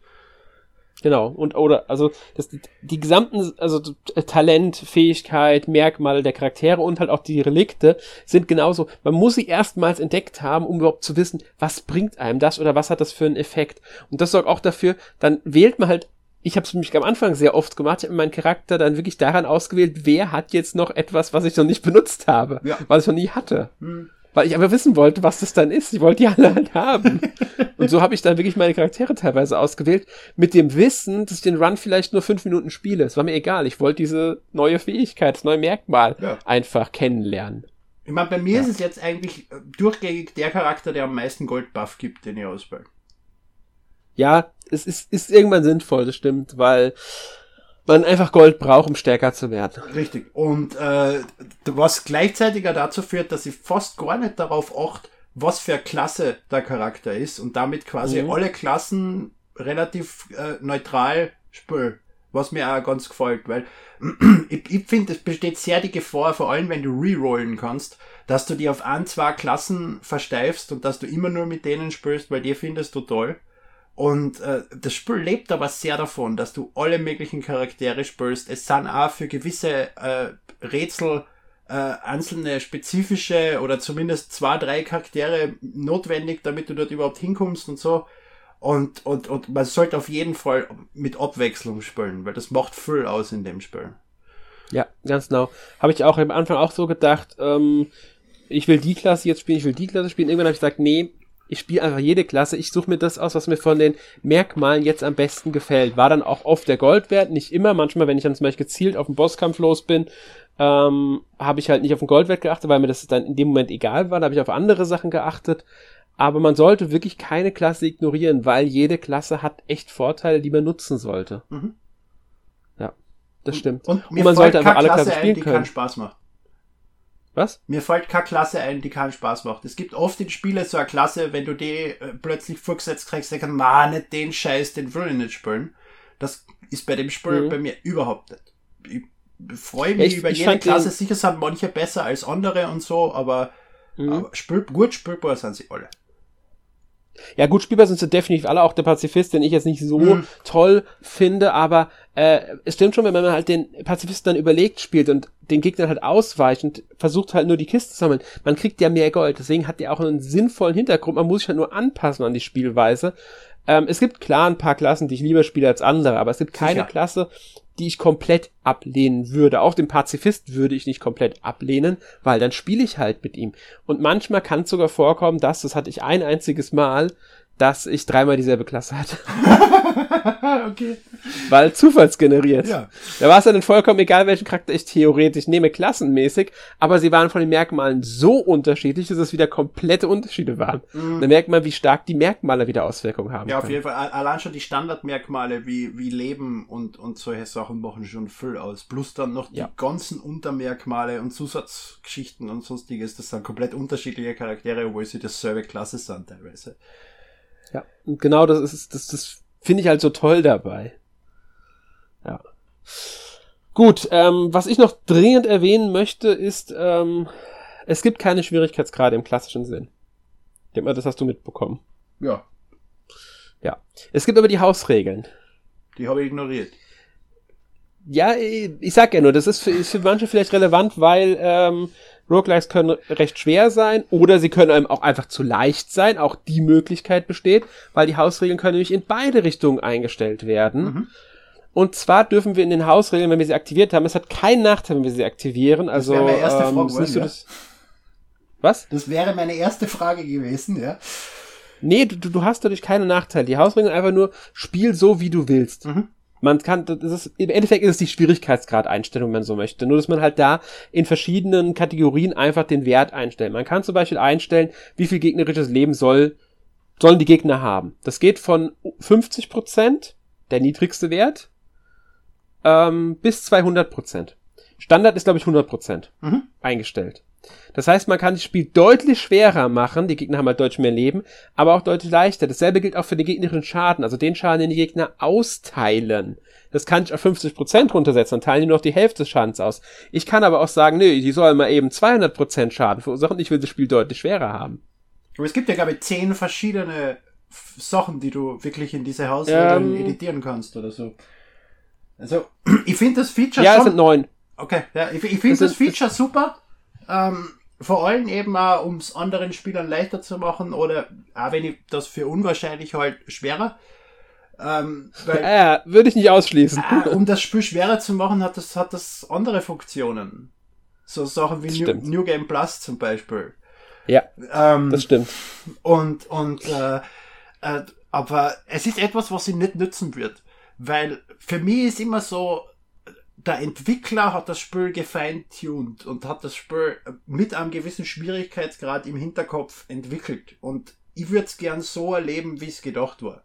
Genau, und oder, also das, die gesamten, also Talent, Fähigkeit, Merkmale der Charaktere und halt auch die Relikte sind genauso. Man muss sie erstmals entdeckt haben, um überhaupt zu wissen, was bringt einem das oder was hat das für einen Effekt. Und das sorgt auch dafür, dann wählt man halt ich habe es mich am Anfang sehr oft gemacht, ich habe meinen Charakter dann wirklich daran ausgewählt, wer hat jetzt noch etwas, was ich noch nicht benutzt habe, ja. was ich noch nie hatte. Hm weil ich aber wissen wollte, was das dann ist. Ich wollte die alle halt haben. und so habe ich dann wirklich meine Charaktere teilweise ausgewählt, mit dem Wissen, dass ich den Run vielleicht nur fünf Minuten spiele. Es war mir egal. Ich wollte diese neue Fähigkeit, das neue Merkmal ja. einfach kennenlernen. Ich meine, bei mir ja. ist es jetzt eigentlich durchgängig der Charakter, der am meisten Goldbuff gibt, den ich auswähle. Ja, es ist, ist irgendwann sinnvoll, das stimmt, weil man einfach Gold braucht, um stärker zu werden. Richtig. Und äh, was gleichzeitig dazu führt, dass ich fast gar nicht darauf achte, was für eine Klasse der Charakter ist und damit quasi mhm. alle Klassen relativ äh, neutral spiele, was mir auch ganz gefällt, weil ich, ich finde, es besteht sehr die Gefahr, vor allem wenn du rerollen kannst, dass du die auf ein, zwei Klassen versteifst und dass du immer nur mit denen spielst, weil die findest du toll. Und äh, das Spiel lebt aber sehr davon, dass du alle möglichen Charaktere spielst. Es sind auch für gewisse äh, Rätsel äh, einzelne spezifische oder zumindest zwei, drei Charaktere notwendig, damit du dort überhaupt hinkommst und so. Und, und, und man sollte auf jeden Fall mit Abwechslung spielen, weil das macht viel aus in dem Spiel. Ja, ganz genau. Habe ich auch am Anfang auch so gedacht, ähm, ich will die Klasse jetzt spielen, ich will die Klasse spielen. Irgendwann habe ich gesagt, nee, ich spiele einfach jede Klasse, ich suche mir das aus, was mir von den Merkmalen jetzt am besten gefällt. War dann auch oft der Goldwert, nicht immer. Manchmal, wenn ich dann zum Beispiel gezielt auf den Bosskampf los bin, ähm, habe ich halt nicht auf den Goldwert geachtet, weil mir das dann in dem Moment egal war. Da habe ich auf andere Sachen geachtet. Aber man sollte wirklich keine Klasse ignorieren, weil jede Klasse hat echt Vorteile, die man nutzen sollte. Mhm. Ja, das stimmt. Und, und, und man sollte einfach alle Klassen spielen ein, die können. Spaß macht. Was? Mir fällt keine Klasse ein, die keinen Spaß macht. Es gibt oft in Spielen so eine Klasse, wenn du die äh, plötzlich vorgesetzt kriegst, dann man nicht den Scheiß, den will ich nicht spielen. Das ist bei dem Spiel mhm. bei mir überhaupt nicht. Ich freue mich ich, über ich jede Klasse. Sicher sind manche besser als andere und so, aber, mhm. aber spiel, gut spielbar sind sie alle. Ja, gut spielbar sind sie definitiv alle, auch der Pazifist, den ich jetzt nicht so mhm. toll finde, aber äh, es stimmt schon, wenn man halt den Pazifisten dann überlegt spielt und den Gegner halt ausweicht und versucht halt nur die Kiste zu sammeln, man kriegt ja mehr Gold, deswegen hat der auch einen sinnvollen Hintergrund, man muss sich halt nur anpassen an die Spielweise. Ähm, es gibt klar ein paar Klassen, die ich lieber spiele als andere, aber es gibt keine Sicher. Klasse, die ich komplett ablehnen würde. Auch den Pazifist würde ich nicht komplett ablehnen, weil dann spiele ich halt mit ihm. Und manchmal kann es sogar vorkommen, dass, das hatte ich ein einziges Mal, dass ich dreimal dieselbe Klasse hatte. okay. Weil zufallsgeneriert. Ja. Da war es dann vollkommen egal, welchen Charakter ich theoretisch nehme, klassenmäßig, aber sie waren von den Merkmalen so unterschiedlich, dass es wieder komplette Unterschiede waren. Mhm. Da merkt man, wie stark die Merkmale wieder Auswirkungen haben. Ja, auf können. jeden Fall. Allein schon die Standardmerkmale wie, wie Leben und, und solche Sachen machen schon viel aus. Plus dann noch die ja. ganzen Untermerkmale und Zusatzgeschichten und sonstiges. Das sind komplett unterschiedliche Charaktere, obwohl sie dasselbe Klasse sind teilweise. Ja, und genau das ist, das, das finde ich halt so toll dabei. Ja. Gut, ähm, was ich noch dringend erwähnen möchte, ist, ähm, es gibt keine Schwierigkeitsgrade im klassischen Sinn. Ich denke mal, das hast du mitbekommen. Ja. Ja. Es gibt aber die Hausregeln. Die habe ich ignoriert. Ja, ich sag ja nur, das ist für, ist für manche vielleicht relevant, weil ähm, Roguelikes können recht schwer sein oder sie können einem auch einfach zu leicht sein. Auch die Möglichkeit besteht, weil die Hausregeln können nämlich in beide Richtungen eingestellt werden. Mhm. Und zwar dürfen wir in den Hausregeln, wenn wir sie aktiviert haben, es hat keinen Nachteil, wenn wir sie aktivieren. Also, das wäre meine erste ähm, Frage, ähm, ja. das Was? Das wäre meine erste Frage gewesen, ja. Nee, du, du hast dadurch keine Nachteile. Die Hausregeln einfach nur, spiel so, wie du willst. Mhm. Man kann, das ist, im Endeffekt ist es die Schwierigkeitsgrad-Einstellung, wenn man so möchte. Nur, dass man halt da in verschiedenen Kategorien einfach den Wert einstellt. Man kann zum Beispiel einstellen, wie viel gegnerisches Leben soll, sollen die Gegner haben. Das geht von 50 Prozent, der niedrigste Wert, ähm, bis 200 Prozent. Standard ist, glaube ich, 100 Prozent mhm. eingestellt. Das heißt, man kann das Spiel deutlich schwerer machen, die Gegner haben halt deutlich mehr Leben, aber auch deutlich leichter. Dasselbe gilt auch für den gegnerischen Schaden, also den Schaden, den die Gegner austeilen. Das kann ich auf 50% runtersetzen, dann teilen die nur noch die Hälfte des Schadens aus. Ich kann aber auch sagen, nö, die sollen mal eben 200% Schaden verursachen, ich will das Spiel deutlich schwerer haben. Aber es gibt ja, glaube ich, zehn verschiedene Sachen, die du wirklich in diese Hausregeln ähm, editieren kannst oder so. Also, ich finde das Feature ja, schon... Ja, es sind neun. Okay, ja, ich, ich finde das Feature super. Ähm, vor allem eben auch, um es anderen Spielern leichter zu machen oder auch wenn ich das für unwahrscheinlich halt schwerer. Ähm, weil, ja, würde ich nicht ausschließen. Äh, um das Spiel schwerer zu machen, hat das, hat das andere Funktionen. So Sachen wie New, New, Game Plus zum Beispiel. Ja, ähm, das stimmt. Und, und äh, äh, aber es ist etwas, was sie nicht nützen wird. Weil für mich ist immer so, der Entwickler hat das Spiel gefeintuned und hat das Spiel mit einem gewissen Schwierigkeitsgrad im Hinterkopf entwickelt. Und ich würde es gern so erleben, wie es gedacht war.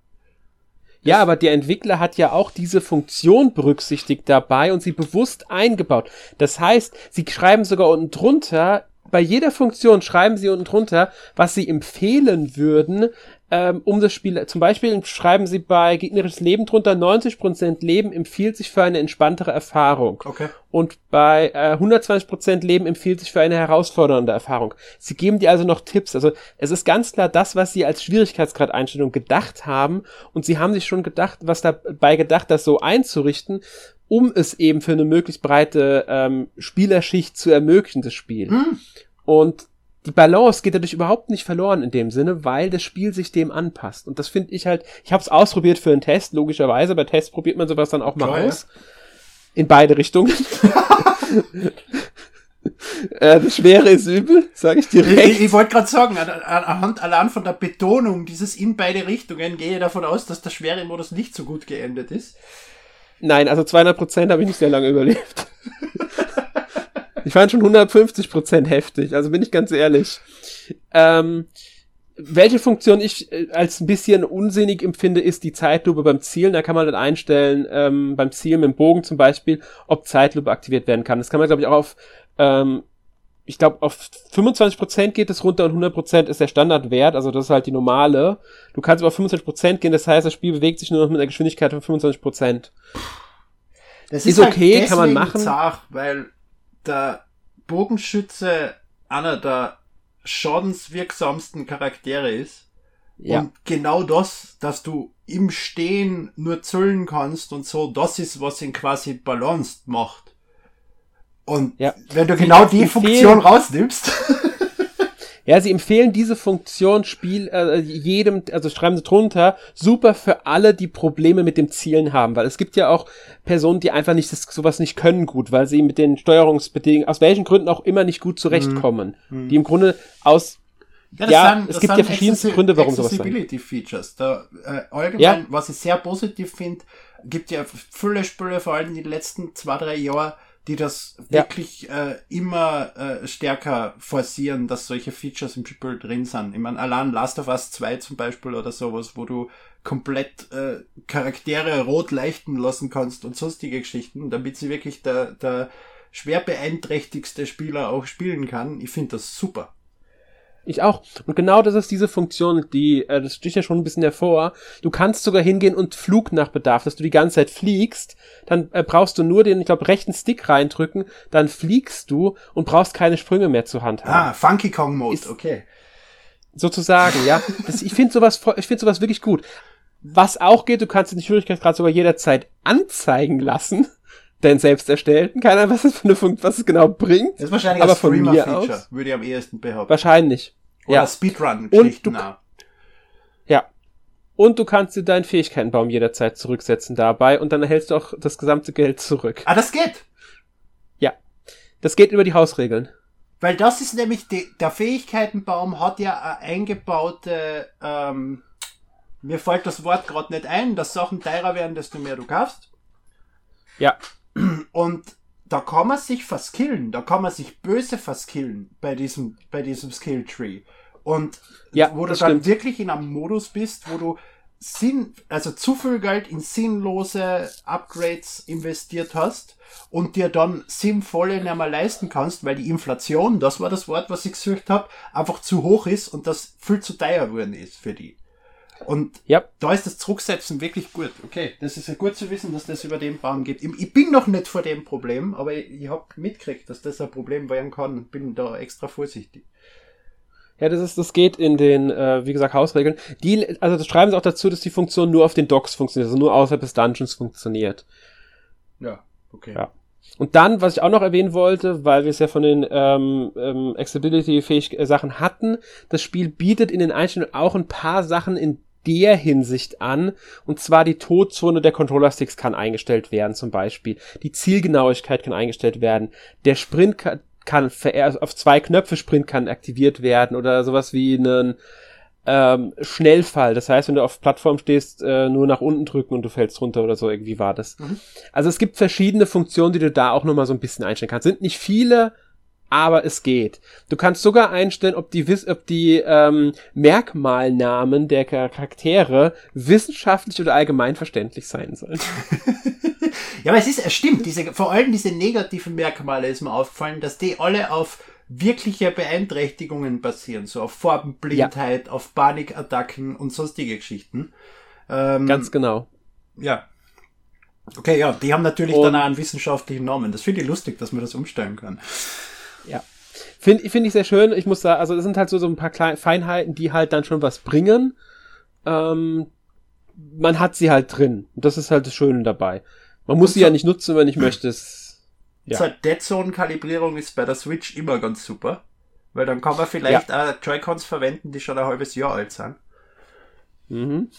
Ja, aber der Entwickler hat ja auch diese Funktion berücksichtigt dabei und sie bewusst eingebaut. Das heißt, sie schreiben sogar unten drunter, bei jeder Funktion schreiben sie unten drunter, was sie empfehlen würden, ähm, um das Spiel, zum Beispiel schreiben sie bei gegnerisches Leben drunter, 90% Leben empfiehlt sich für eine entspanntere Erfahrung. Okay. Und bei äh, 120% Leben empfiehlt sich für eine herausfordernde Erfahrung. Sie geben dir also noch Tipps. Also es ist ganz klar das, was sie als Schwierigkeitsgrad-Einstellung gedacht haben. Und sie haben sich schon gedacht, was dabei gedacht, das so einzurichten, um es eben für eine möglichst breite ähm, Spielerschicht zu ermöglichen, das Spiel. Hm. Und die Balance geht dadurch überhaupt nicht verloren in dem Sinne, weil das Spiel sich dem anpasst. Und das finde ich halt, ich habe es ausprobiert für einen Test, logischerweise. Bei Tests probiert man sowas dann auch mal Klar, aus. Ja. In beide Richtungen. äh, das Schwere ist übel, sage ich direkt. Ich, ich wollte gerade sagen, anhand allein von der Betonung dieses in beide Richtungen gehe ich davon aus, dass der schwere Modus nicht so gut geendet ist. Nein, also 200 Prozent habe ich nicht sehr lange überlebt. Ich fand schon 150 Prozent heftig, also bin ich ganz ehrlich. Ähm, welche Funktion ich äh, als ein bisschen unsinnig empfinde, ist die Zeitlupe beim Zielen. Da kann man dann einstellen, ähm, beim Zielen mit dem Bogen zum Beispiel, ob Zeitlupe aktiviert werden kann. Das kann man, glaube ich, auch auf, ähm, ich glaube, auf 25% geht es runter und 100% ist der Standardwert, also das ist halt die normale. Du kannst aber auf 25% gehen, das heißt, das Spiel bewegt sich nur noch mit einer Geschwindigkeit von 25%. Das ist, ist halt okay, kann man machen. Zart, weil der Bogenschütze einer der schadenswirksamsten Charaktere ist. Ja. Und genau das, dass du im Stehen nur zöllen kannst und so, das ist, was ihn quasi balanced macht. Und ja. wenn du genau die Funktion rausnimmst. Ja, sie empfehlen diese Funktion Spiel äh, jedem, also schreiben sie drunter, super für alle, die Probleme mit dem Zielen haben, weil es gibt ja auch Personen, die einfach nicht das, sowas nicht können gut, weil sie mit den Steuerungsbedingungen aus welchen Gründen auch immer nicht gut zurechtkommen, mhm. die im Grunde aus ja, ja sind, es gibt ja verschiedenste Gründe, warum sowas Accessibility Features. Da, äh, allgemein, ja. was ich sehr positiv finde, gibt ja viele Spiele, vor allem in den letzten zwei, drei Jahren, die das ja. wirklich äh, immer äh, stärker forcieren, dass solche Features im Spiel drin sind. Ich meine, allein Last of Us 2 zum Beispiel oder sowas, wo du komplett äh, Charaktere rot leichten lassen kannst und sonstige Geschichten, damit sie wirklich der, der schwer beeinträchtigste Spieler auch spielen kann. Ich finde das super. Ich auch. Und genau das ist diese Funktion, die, äh, das sticht ja schon ein bisschen hervor. Du kannst sogar hingehen und Flug nach Bedarf, dass du die ganze Zeit fliegst, dann äh, brauchst du nur den, ich glaube, rechten Stick reindrücken, dann fliegst du und brauchst keine Sprünge mehr zur Hand haben. Ah, Funky Kong Mode, ist, okay. Sozusagen, ja. Das, ich finde sowas, ich finde sowas wirklich gut. Was auch geht, du kannst den Schwierigkeitsgrad sogar jederzeit anzeigen lassen dein selbst erstellten. Keine Ahnung, was für eine was es genau bringt. Das ist wahrscheinlich aber ein Streamer-Feature, würde ich am ehesten behaupten. Wahrscheinlich. Oder ja. Speedrun-Geschichten Ja. Und du kannst dir deinen Fähigkeitenbaum jederzeit zurücksetzen dabei und dann erhältst du auch das gesamte Geld zurück. Ah, das geht? Ja. Das geht über die Hausregeln. Weil das ist nämlich, die, der Fähigkeitenbaum hat ja eine eingebaute, ähm, mir fällt das Wort gerade nicht ein, dass Sachen teurer werden, desto mehr du kaufst. Ja. Und da kann man sich verskillen, da kann man sich böse verskillen bei diesem, bei diesem Skill Tree. Und ja, wo du dann stimmt. wirklich in einem Modus bist, wo du Sinn, also zu viel Geld in sinnlose Upgrades investiert hast und dir dann sinnvolle nicht mehr leisten kannst, weil die Inflation, das war das Wort, was ich gesucht habe, einfach zu hoch ist und das viel zu teuer geworden ist für die. Und ja. da ist das Zurücksetzen wirklich gut. Okay, das ist ja gut zu wissen, dass das über den Baum geht. Ich bin noch nicht vor dem Problem, aber ich, ich habe mitgekriegt, dass das ein Problem werden kann. Bin da extra vorsichtig. Ja, das ist, das geht in den, äh, wie gesagt, Hausregeln. Die, also das schreiben sie auch dazu, dass die Funktion nur auf den Docks funktioniert, also nur außerhalb des Dungeons funktioniert. Ja, okay. Ja. Und dann, was ich auch noch erwähnen wollte, weil wir es ja von den ähm, ähm, Accessibility-Sachen hatten, das Spiel bietet in den Einstellungen auch ein paar Sachen in der Hinsicht an. Und zwar die Todzone der Controller-Sticks kann eingestellt werden, zum Beispiel. Die Zielgenauigkeit kann eingestellt werden. Der Sprint kann, kann auf zwei Knöpfe Sprint kann aktiviert werden oder sowas wie einen ähm, Schnellfall. Das heißt, wenn du auf Plattform stehst, äh, nur nach unten drücken und du fällst runter oder so, irgendwie war das. Mhm. Also es gibt verschiedene Funktionen, die du da auch nochmal so ein bisschen einstellen kannst. Sind nicht viele, aber es geht. Du kannst sogar einstellen, ob die, ob die ähm, Merkmalnamen der Charaktere wissenschaftlich oder allgemeinverständlich sein sollen. ja, aber es ist, es stimmt, diese, vor allem diese negativen Merkmale ist mir aufgefallen, dass die alle auf wirkliche Beeinträchtigungen passieren, so auf Farbenblindheit, ja. auf Panikattacken und sonstige Geschichten. Ähm, Ganz genau. Ja. Okay, ja, die haben natürlich und, dann auch einen wissenschaftlichen Namen. Das finde ich lustig, dass man das umstellen kann. Finde find ich sehr schön. Ich muss sagen, also das sind halt so, so ein paar kleine Feinheiten, die halt dann schon was bringen. Ähm, man hat sie halt drin. Und das ist halt das Schöne dabei. Man muss und sie so, ja nicht nutzen, wenn ich möchte. Es, ja. Zur Dead Zone Kalibrierung ist bei der Switch immer ganz super. Weil dann kann man vielleicht ja. auch Joy-Cons verwenden, die schon ein halbes Jahr alt sind. Mhm.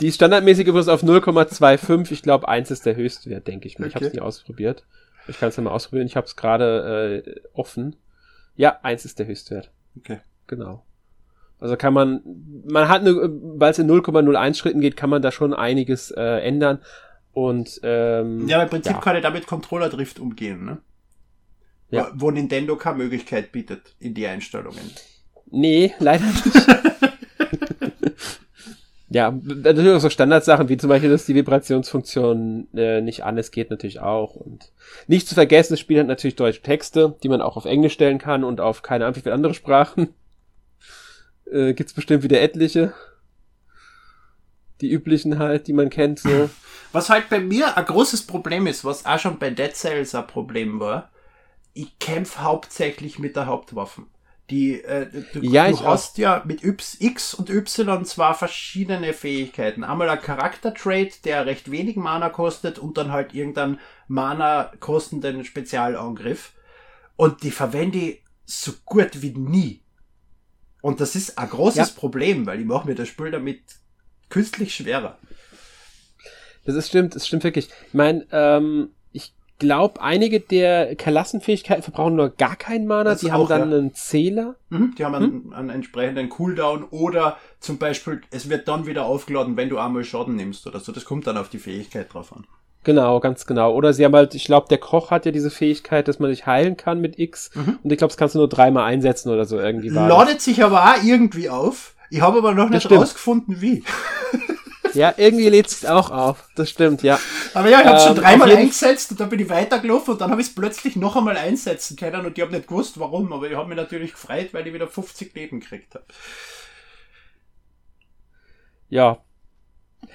Die ist standardmäßig übrigens auf 0,25. Ich glaube, 1 ist der Höchstwert, denke ich mal. Okay. Ich habe es nie ausprobiert. Ich kann es ja mal ausprobieren. Ich habe es gerade äh, offen. Ja, 1 ist der Höchstwert. Okay. Genau. Also kann man, man hat, eine, weil es in 0,01 Schritten geht, kann man da schon einiges äh, ändern. Und ähm, ja, im Prinzip ja. kann ich damit Controller-Drift umgehen, ne? Ja. Wo Nintendo keine Möglichkeit bietet in die Einstellungen. Nee, leider nicht. Ja, natürlich auch so Standardsachen, wie zum Beispiel, dass die Vibrationsfunktion äh, nicht an ist, geht natürlich auch. Und nicht zu vergessen, das Spiel hat natürlich deutsche Texte, die man auch auf Englisch stellen kann und auf keine Ahnung wie viele andere Sprachen. Äh, gibt's bestimmt wieder etliche. Die üblichen halt, die man kennt, so. Was halt bei mir ein großes Problem ist, was auch schon bei Dead Cells ein Problem war, ich kämpfe hauptsächlich mit der Hauptwaffen. Die, äh, du, ja, du hast ja mit X und Y zwar verschiedene Fähigkeiten. Einmal ein Charakter-Trait, der recht wenig Mana kostet und dann halt irgendeinen Mana kostenden Spezialangriff. Und die verwende ich so gut wie nie. Und das ist ein großes ja. Problem, weil ich mache mir das Spiel damit künstlich schwerer. Das ist stimmt, das stimmt wirklich. Ich meine, ähm, glaube, einige der Kalassenfähigkeiten verbrauchen nur gar keinen Mana. Das die haben dann ja. einen Zähler. Mhm, die haben hm? einen, einen, entsprechenden Cooldown oder zum Beispiel, es wird dann wieder aufgeladen, wenn du einmal Schaden nimmst oder so. Das kommt dann auf die Fähigkeit drauf an. Genau, ganz genau. Oder sie haben halt, ich glaube, der Koch hat ja diese Fähigkeit, dass man sich heilen kann mit X. Mhm. Und ich glaube, das kannst du nur dreimal einsetzen oder so irgendwie. Ladet sich aber auch irgendwie auf. Ich habe aber noch nicht rausgefunden, wie. Ja, irgendwie lädt es auch auf. Das stimmt, ja. Aber ja, ich habe ähm, schon dreimal eingesetzt und dann bin ich weitergelaufen und dann habe ich es plötzlich noch einmal einsetzen können und ich habe nicht gewusst, warum, aber ich habe mich natürlich gefreut, weil ich wieder 50 Leben gekriegt habe. Ja.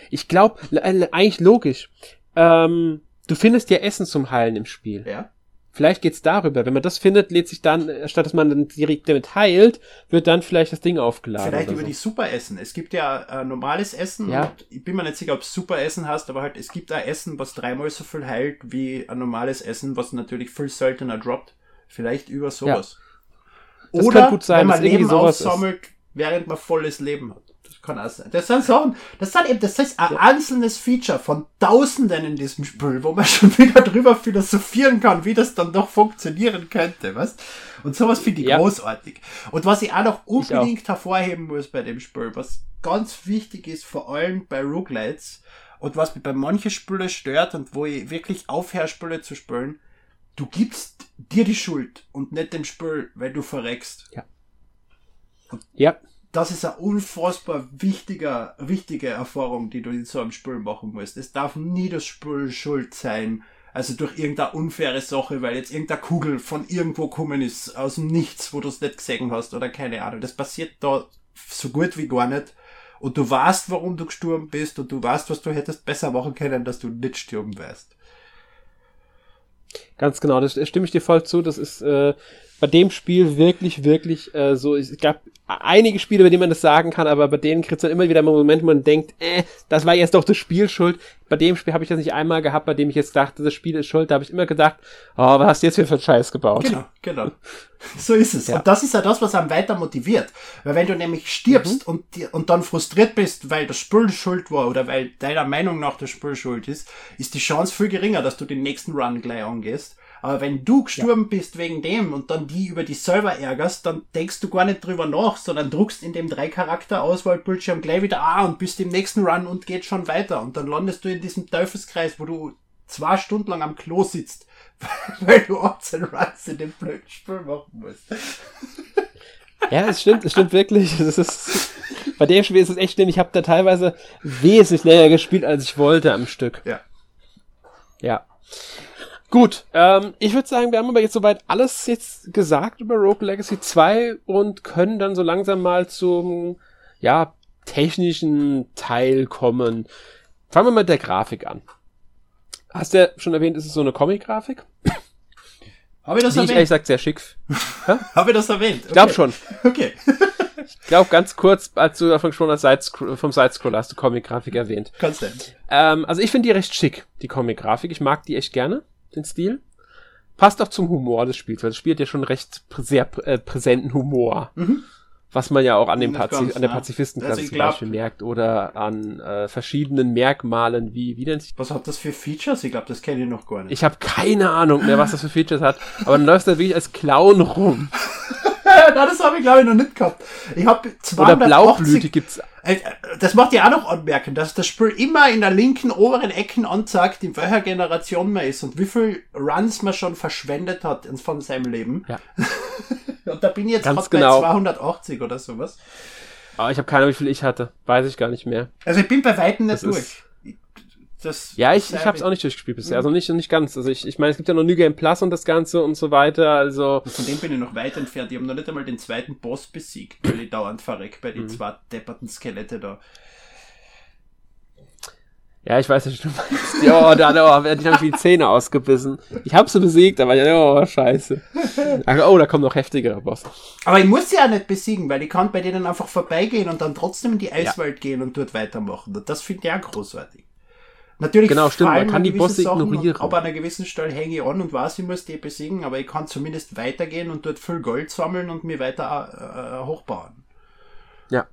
Ich glaube, eigentlich logisch. Ähm, du findest ja Essen zum Heilen im Spiel. Ja. Vielleicht geht's darüber. Wenn man das findet, lädt sich dann, statt dass man dann direkt damit heilt, wird dann vielleicht das Ding aufgeladen. Vielleicht über so. die Superessen. Es gibt ja äh, normales Essen. Ja. ich bin mir nicht sicher, ob es Superessen hast, aber halt, es gibt da Essen, was dreimal so viel heilt wie ein normales Essen, was natürlich viel seltener droppt. Vielleicht über sowas. Ja. Oder sein, wenn man Leben aufsammelt, während man volles Leben hat kann auch sein. Das sind Sachen, das sind eben, das ist ein ja. einzelnes Feature von Tausenden in diesem Spiel, wo man schon wieder drüber philosophieren kann, wie das dann doch funktionieren könnte, was? Und sowas finde ich ja. großartig. Und was ich auch noch unbedingt auch. hervorheben muss bei dem Spiel, was ganz wichtig ist, vor allem bei Roguelites, und was mich bei manchen Spielen stört und wo ich wirklich aufhöre, Spiele zu spielen, du gibst dir die Schuld und nicht dem Spiel, weil du verreckst. Ja. Und ja das ist eine unfassbar wichtiger, wichtige Erfahrung, die du in so einem Spiel machen musst. Es darf nie das Spiel schuld sein. Also durch irgendeine unfaire Sache, weil jetzt irgendeine Kugel von irgendwo kommen ist, aus dem Nichts, wo du es nicht gesehen hast oder keine Ahnung. Das passiert da so gut wie gar nicht. Und du weißt, warum du gestorben bist und du weißt, was du hättest besser machen können, dass du nicht sterben wirst. Ganz genau, das stimme ich dir voll zu. Das ist äh, bei dem Spiel wirklich, wirklich äh, so. Es gab einige Spiele, bei denen man das sagen kann, aber bei denen kriegt man immer wieder mal Momente, wo man denkt, äh, das war jetzt doch das Spiel schuld. Bei dem Spiel habe ich das nicht einmal gehabt, bei dem ich jetzt dachte, das Spiel ist schuld. Da habe ich immer gedacht, oh, was hast du jetzt für einen Scheiß gebaut? Genau, genau. So ist es. Ja. Und das ist ja das, was einem weiter motiviert. Weil wenn du nämlich stirbst mhm. und, und dann frustriert bist, weil das Spiel schuld war oder weil deiner Meinung nach das Spiel schuld ist, ist die Chance viel geringer, dass du den nächsten Run gleich angehst. Aber wenn du gestorben ja. bist wegen dem und dann die über die Server ärgerst, dann denkst du gar nicht drüber nach, sondern druckst in dem drei Charakter Auswahlbildschirm gleich wieder A und bist im nächsten Run und geht schon weiter. Und dann landest du in diesem Teufelskreis, wo du zwei Stunden lang am Klo sitzt, weil du 18 Runs in dem blöden Spiel machen musst. Ja, es stimmt, es stimmt wirklich. Das ist, bei dem Spiel ist es echt schlimm. Ich habe da teilweise wesentlich länger gespielt, als ich wollte am Stück. Ja. Ja. Gut, ähm, ich würde sagen, wir haben aber jetzt soweit alles jetzt gesagt über Rogue Legacy 2 und können dann so langsam mal zum, ja, technischen Teil kommen. Fangen wir mit der Grafik an. Hast du ja schon erwähnt, ist es so eine Comic-Grafik? Habe ich das Die ich erwähnt? ehrlich gesagt sehr schick. Habe ich das erwähnt? Ich glaube schon. Okay. Ich glaube ganz kurz, als du davon schon als Sidescroll, vom Sidescroller hast du Comic-Grafik erwähnt. Kannst du. Ähm, also ich finde die recht schick, die Comic-Grafik. Ich mag die echt gerne, den Stil. Passt auch zum Humor des Spiels, weil es spielt ja schon recht prä sehr prä äh, präsenten Humor. Was man ja auch an, dem Pazi ganz, an der? Pazifistenklasse zum Beispiel merkt oder an äh, verschiedenen Merkmalen wie, wie denn Was hat das für Features? Ich glaube, das kenne ich noch gar nicht. Ich habe keine Ahnung mehr, was das für Features hat, aber dann läufst du da wirklich als Clown rum. Na, das habe ich glaube ich noch nicht gehabt. Ich habe Oder 280 Blaublüte gibt's. Äh, Das macht ja auch noch anmerken, dass das Spiel immer in der linken oberen Ecken anzeigt, in welcher Generation man ist und wie viel Runs man schon verschwendet hat von seinem Leben. Ja. Und da bin ich jetzt Ganz gerade genau. bei 280 oder sowas. Aber ich habe keine Ahnung, wie viel ich hatte. Weiß ich gar nicht mehr. Also ich bin bei Weitem nicht Das ist- durch. Das Ja, ich, ich habe es auch nicht durchgespielt bisher. Also nicht, nicht ganz. Also ich, ich meine, es gibt ja noch New Game Plus und das Ganze und so weiter. Also Von dem bin ich noch weit entfernt. Ich habe noch nicht einmal den zweiten Boss besiegt, weil ich dauernd verreck bei Mhm. den zwei depperten Skelette da. Ja, ich weiß nicht, du meinst. Ja, da, da, da die haben die Zähne ausgebissen. Ich habe sie besiegt, aber ja, oh, scheiße. Oh, da kommen noch heftigere Bosse. Aber ich muss sie ja nicht besiegen, weil ich kann bei denen einfach vorbeigehen und dann trotzdem in die Eiswelt gehen und dort weitermachen. Und das finde ich auch großartig. Natürlich Genau, stimmt, man kann die Bosse ignorieren. Aber an einer gewissen Stelle hänge ich an und weiß, ich muss die besiegen, aber ich kann zumindest weitergehen und dort viel Gold sammeln und mir weiter äh, hochbauen. Ja,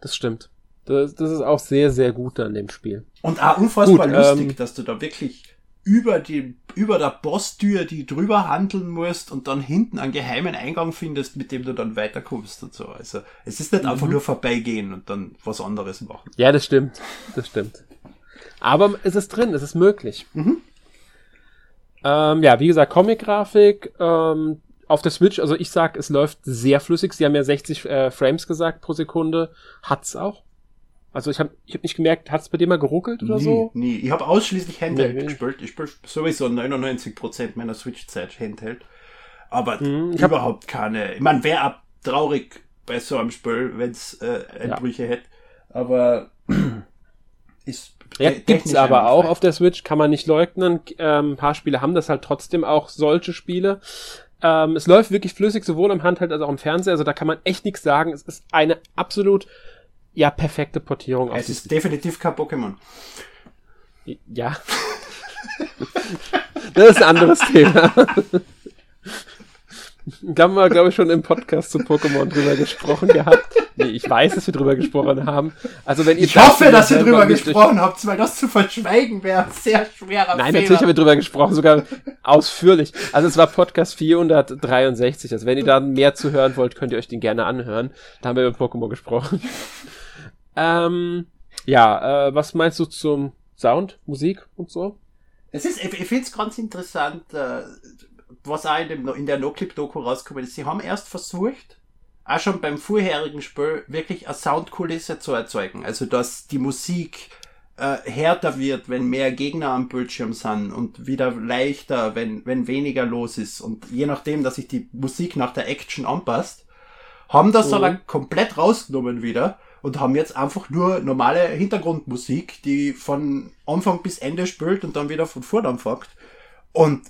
das stimmt. Das, das ist auch sehr, sehr gut an dem Spiel. Und auch unfassbar Gut, lustig, ähm, dass du da wirklich über die, über der Bosstür, die drüber handeln musst und dann hinten einen geheimen Eingang findest, mit dem du dann weiterkommst und so. Also, es ist nicht Mhm. einfach nur vorbeigehen und dann was anderes machen. Ja, das stimmt. Das stimmt. Aber es ist drin, es ist möglich. Ähm, ja, wie gesagt, Comic-Grafik ähm, auf der Switch, also ich sag, es läuft sehr flüssig. Sie haben ja 60 äh, Frames gesagt pro Sekunde. Hat's auch. Also ich habe ich hab nicht gemerkt, hat's bei dir mal geruckelt oder nie, so? nie. Ich habe ausschließlich Handheld Nee, nee. gespielt. Ich spiele sowieso 99% meiner Switch-Zeit Handheld. Aber Mhm, ich hab- überhaupt keine. Ich meine, wäre ab traurig bei so einem Spiel, wenn es äh, Einbrüche hätte. Aber ist Ja, gibt's aber auch auf der Switch, kann man nicht leugnen. Ähm, ein paar Spiele haben das halt trotzdem auch solche Spiele. Ähm, es läuft wirklich flüssig, sowohl im Handheld als auch im Fernseher. Also da kann man echt nichts sagen. Es ist eine absolut, ja, perfekte Portierung Es ist definitiv kein Pokémon. Ja. das ist ein anderes Thema. Da haben wir, glaube ich, schon im Podcast zu Pokémon drüber gesprochen gehabt. Nee, ich weiß, dass wir drüber gesprochen haben. Also wenn ihr Ich hoffe, dass ihr drüber gesprochen habt, weil das zu verschweigen wäre sehr schwerer Nein, Fehler. natürlich haben wir drüber gesprochen, sogar ausführlich. Also es war Podcast 463. Also wenn ihr da mehr zu hören wollt, könnt ihr euch den gerne anhören. Da haben wir über Pokémon gesprochen. ähm, ja, äh, was meinst du zum Sound, Musik und so? Es ist, ich, ich finde es ganz interessant, äh, was auch in, dem, in der No-Clip-Doku rausgekommen ist. Sie haben erst versucht, auch schon beim vorherigen Spiel, wirklich eine Soundkulisse zu erzeugen. Also, dass die Musik äh, härter wird, wenn mehr Gegner am Bildschirm sind und wieder leichter, wenn, wenn weniger los ist. Und je nachdem, dass sich die Musik nach der Action anpasst, haben das Mhm. aber komplett rausgenommen wieder und haben jetzt einfach nur normale Hintergrundmusik, die von Anfang bis Ende spielt und dann wieder von vorne anfängt. Und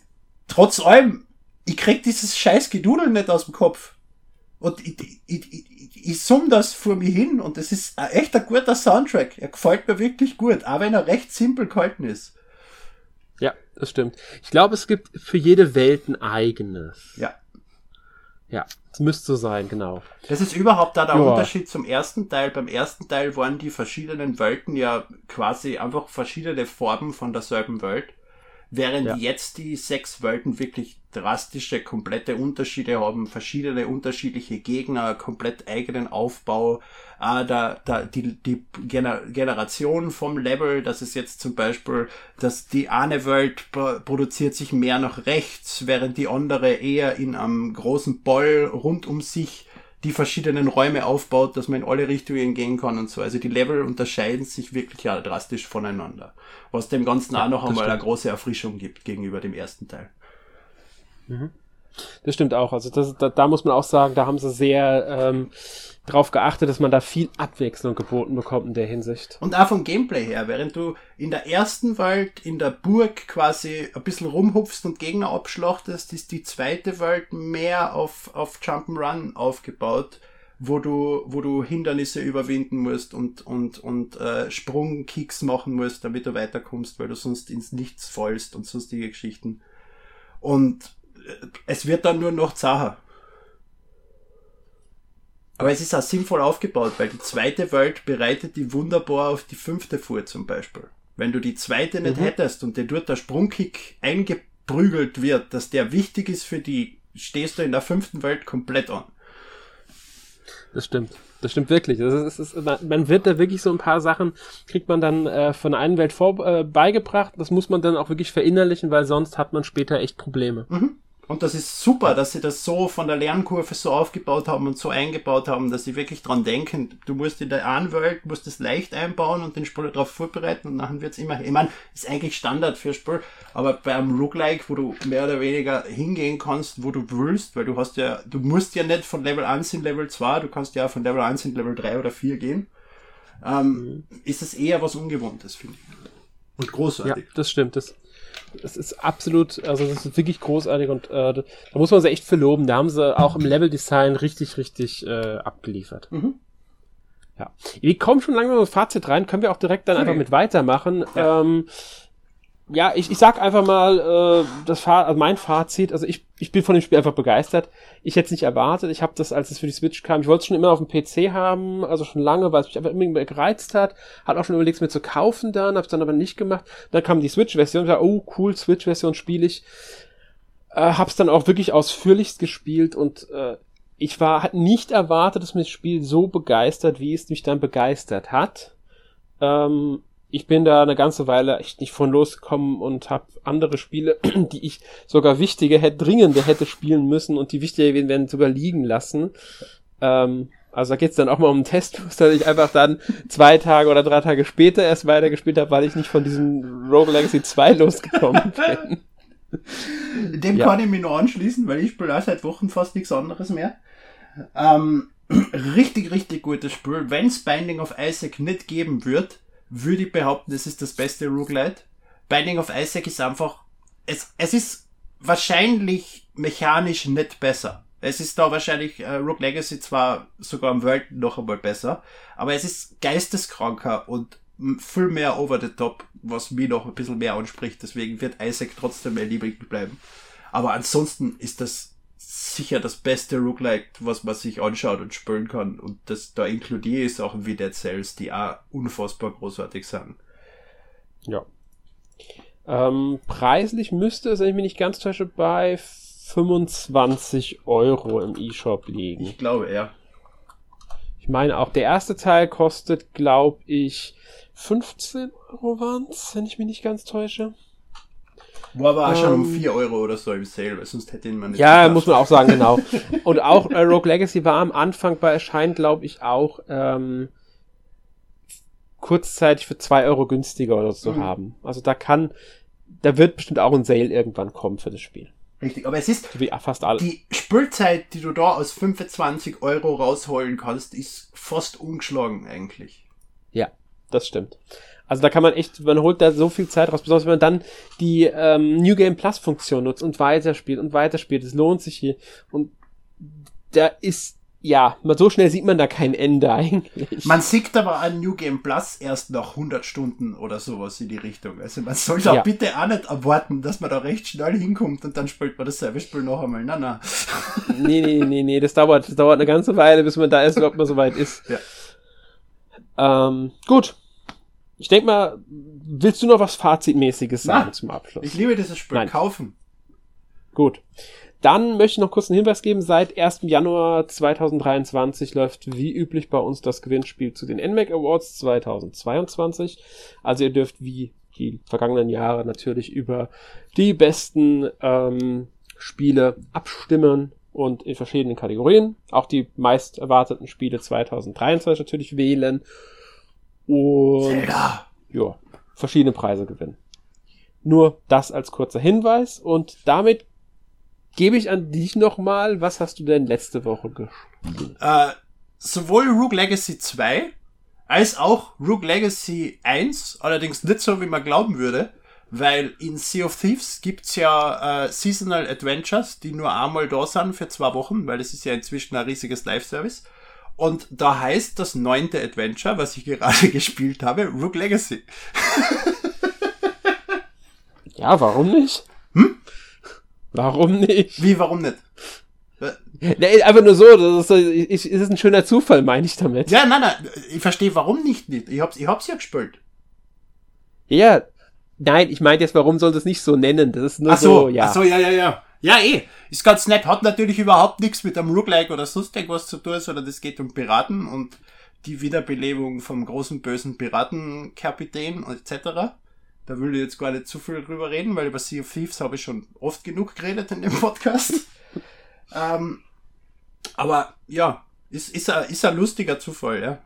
trotz allem, ich krieg dieses scheiß Gedudel nicht aus dem Kopf. Und ich, ich, ich, ich, summ das vor mir hin und es ist ein echt ein guter Soundtrack. Er gefällt mir wirklich gut, auch wenn er recht simpel gehalten ist. Ja, das stimmt. Ich glaube, es gibt für jede Welt ein eigenes. Ja. Ja, es müsste so sein, genau. Das ist überhaupt da der Ja. Unterschied zum ersten Teil. Beim ersten Teil waren die verschiedenen Welten ja quasi einfach verschiedene Farben von derselben Welt. Während Ja. jetzt die sechs Welten wirklich drastische, komplette Unterschiede haben, verschiedene unterschiedliche Gegner, komplett eigenen Aufbau, äh, da, da, die, die Gener Generation vom Level, das ist jetzt zum Beispiel, dass die eine Welt pro produziert sich mehr nach rechts, während die andere eher in einem großen Ball rund um sich die verschiedenen Räume aufbaut, dass man in alle Richtungen gehen kann und so. Also die Level unterscheiden sich wirklich ja drastisch voneinander. Was dem Ganzen ja, auch noch einmal stimmt. eine große Erfrischung gibt gegenüber dem ersten Teil. Mhm. Das stimmt auch. Also das, da, da muss man auch sagen, da haben sie sehr ähm, darauf geachtet, dass man da viel Abwechslung geboten bekommt in der Hinsicht. Und auch vom Gameplay her, während du in der ersten Welt in der Burg quasi ein bisschen rumhupfst und Gegner abschlachtest, ist die zweite Welt mehr auf, auf Jump'n'Run aufgebaut, wo du, wo du Hindernisse überwinden musst und, und, und äh, Sprungkicks machen musst, damit du weiterkommst, weil du sonst ins Nichts fallst und sonstige Geschichten. Und äh, es wird dann nur noch zacher. Aber es ist auch sinnvoll aufgebaut, weil die zweite Welt bereitet die wunderbar auf die fünfte vor zum Beispiel. Wenn du die zweite nicht mhm. hättest und dir dort der Sprungkick eingeprügelt wird, dass der wichtig ist für die, stehst du in der fünften Welt komplett an. Das stimmt. Das stimmt wirklich. Das ist, ist, ist, man wird da wirklich so ein paar Sachen, kriegt man dann äh, von der einen Welt vor, äh, beigebracht. Das muss man dann auch wirklich verinnerlichen, weil sonst hat man später echt Probleme. Mhm. Und das ist super, dass sie das so von der Lernkurve so aufgebaut haben und so eingebaut haben, dass sie wirklich dran denken, du musst in der einen Welt, musst es leicht einbauen und den Spieler darauf vorbereiten und nachher wird's immer, ich meine, ist eigentlich Standard für Spiel, aber bei einem Roguelike, wo du mehr oder weniger hingehen kannst, wo du willst, weil du hast ja, du musst ja nicht von Level 1 in Level 2, du kannst ja von Level 1 in Level 3 oder 4 gehen, ähm, mhm. ist es eher was Ungewohntes, finde ich. Und großartig. Ja, das stimmt, das es ist absolut, also das ist wirklich großartig und äh, da muss man sie echt verloben. Da haben sie auch im Level-Design richtig, richtig äh, abgeliefert. Mhm. Ja. Wir kommen schon langsam ins Fazit rein, können wir auch direkt dann okay. einfach mit weitermachen. Ja. Ähm, ja, ich, ich sag einfach mal, äh, das Fa also mein Fazit, also ich, ich bin von dem Spiel einfach begeistert. Ich hätte es nicht erwartet. Ich habe das, als es für die Switch kam, ich wollte es schon immer auf dem PC haben, also schon lange, weil es mich einfach immer gereizt hat. Hat auch schon überlegt, es mir zu kaufen dann, hab's dann aber nicht gemacht. Dann kam die Switch-Version, ich dachte, oh cool, Switch-Version spiele ich. Äh, hab's dann auch wirklich ausführlichst gespielt und äh, ich war, hat nicht erwartet, dass mir das Spiel so begeistert, wie es mich dann begeistert hat. Ähm, ich bin da eine ganze Weile echt nicht von losgekommen und habe andere Spiele, die ich sogar wichtiger hätte, dringender hätte spielen müssen und die wichtiger gewesen wären, sogar liegen lassen. Ähm, also da geht's dann auch mal um einen Test, dass ich einfach dann zwei Tage oder drei Tage später erst weitergespielt habe, weil ich nicht von diesem Rogue Legacy 2 losgekommen bin. Dem ja. kann ich mich nur anschließen, weil ich spiele auch seit Wochen fast nichts anderes mehr. Ähm, richtig, richtig gutes Spiel. Wenn's Binding of Isaac nicht geben wird, würde ich behaupten, es ist das beste Roguelite. Binding of Isaac ist einfach, es, es ist wahrscheinlich mechanisch nicht besser. Es ist da wahrscheinlich äh, Rogue Legacy zwar sogar im World noch einmal besser, aber es ist geisteskranker und viel mehr over the top, was mich noch ein bisschen mehr anspricht. Deswegen wird Isaac trotzdem mein Liebling bleiben. Aber ansonsten ist das sicher das beste Roguelike, was man sich anschaut und spielen kann. Und das da inkludiere ich Sachen wie Dead Cells, die auch unfassbar großartig sind. Ja. Ähm, preislich müsste es, wenn ich mich nicht ganz täusche, bei 25 Euro im E-Shop liegen. Ich glaube, ja. Ich meine auch, der erste Teil kostet, glaube ich, 15 Euro waren's, wenn ich mich nicht ganz täusche. War aber auch ähm, schon um 4 Euro oder so im Sale, weil sonst hätte ihn man nicht. Ja, gedacht. muss man auch sagen, genau. Und auch äh, Rogue Legacy war am Anfang bei Erscheinen, glaube ich, auch ähm, kurzzeitig für 2 Euro günstiger oder so mhm. haben. Also da kann, da wird bestimmt auch ein Sale irgendwann kommen für das Spiel. Richtig, aber es ist wie fast alle. die Spielzeit, die du da aus 25 Euro rausholen kannst, ist fast ungeschlagen eigentlich. Ja, das stimmt. Also da kann man echt, man holt da so viel Zeit raus, besonders wenn man dann die ähm, New Game Plus Funktion nutzt und weiterspielt und weiterspielt. Es lohnt sich hier. Und da ist, ja, so schnell sieht man da kein Ende eigentlich. Man sieht aber an New Game Plus erst nach 100 Stunden oder sowas in die Richtung. Also man soll da ja. bitte auch nicht erwarten, dass man da recht schnell hinkommt und dann spielt man dasselbe Spiel noch einmal. Na, na. nee, nee, nee, nee, das dauert, das dauert eine ganze Weile, bis man da erst überhaupt mal so weit ist. Ja. Ähm, gut, ich denke mal, willst du noch was Fazitmäßiges sagen Na, zum Abschluss? Ich liebe dieses Spiel. Nein. Kaufen. Gut. Dann möchte ich noch kurz einen Hinweis geben. Seit 1. Januar 2023 läuft wie üblich bei uns das Gewinnspiel zu den NMAC Awards 2022. Also ihr dürft wie die vergangenen Jahre natürlich über die besten ähm, Spiele abstimmen und in verschiedenen Kategorien. Auch die meist erwarteten Spiele 2023 natürlich wählen. Und Zelda. ja, verschiedene Preise gewinnen. Nur das als kurzer Hinweis und damit gebe ich an dich nochmal, was hast du denn letzte Woche gespielt? Äh, sowohl Rogue Legacy 2 als auch Rogue Legacy 1, allerdings nicht so, wie man glauben würde, weil in Sea of Thieves gibt's ja äh, Seasonal Adventures, die nur einmal da sind für zwei Wochen, weil es ist ja inzwischen ein riesiges Live-Service. Und da heißt das neunte Adventure, was ich gerade gespielt habe, Rogue Legacy. Ja, warum nicht? Hm? Warum nicht? Wie, warum nicht? Nee, einfach nur so, das ist, ich, ist ein schöner Zufall, meine ich damit. Ja, nein, nein, ich verstehe, warum nicht, nicht. Ich hab's, ich hab's ja gespielt. Ja, nein, ich meinte jetzt, warum soll das nicht so nennen? Das ist nur Ach so, so, ja. Ach so, ja, ja, ja. Ja, eh. Ist ganz nett. Hat natürlich überhaupt nichts mit einem Roguelike oder sonst irgendwas zu tun, sondern es geht um Piraten und die Wiederbelebung vom großen bösen Piratenkapitän etc. Da will ich jetzt gar nicht zu viel drüber reden, weil über Sea of Thieves habe ich schon oft genug geredet in dem Podcast. ähm, aber ja, ist, ist, ein, ist ein lustiger Zufall, ja.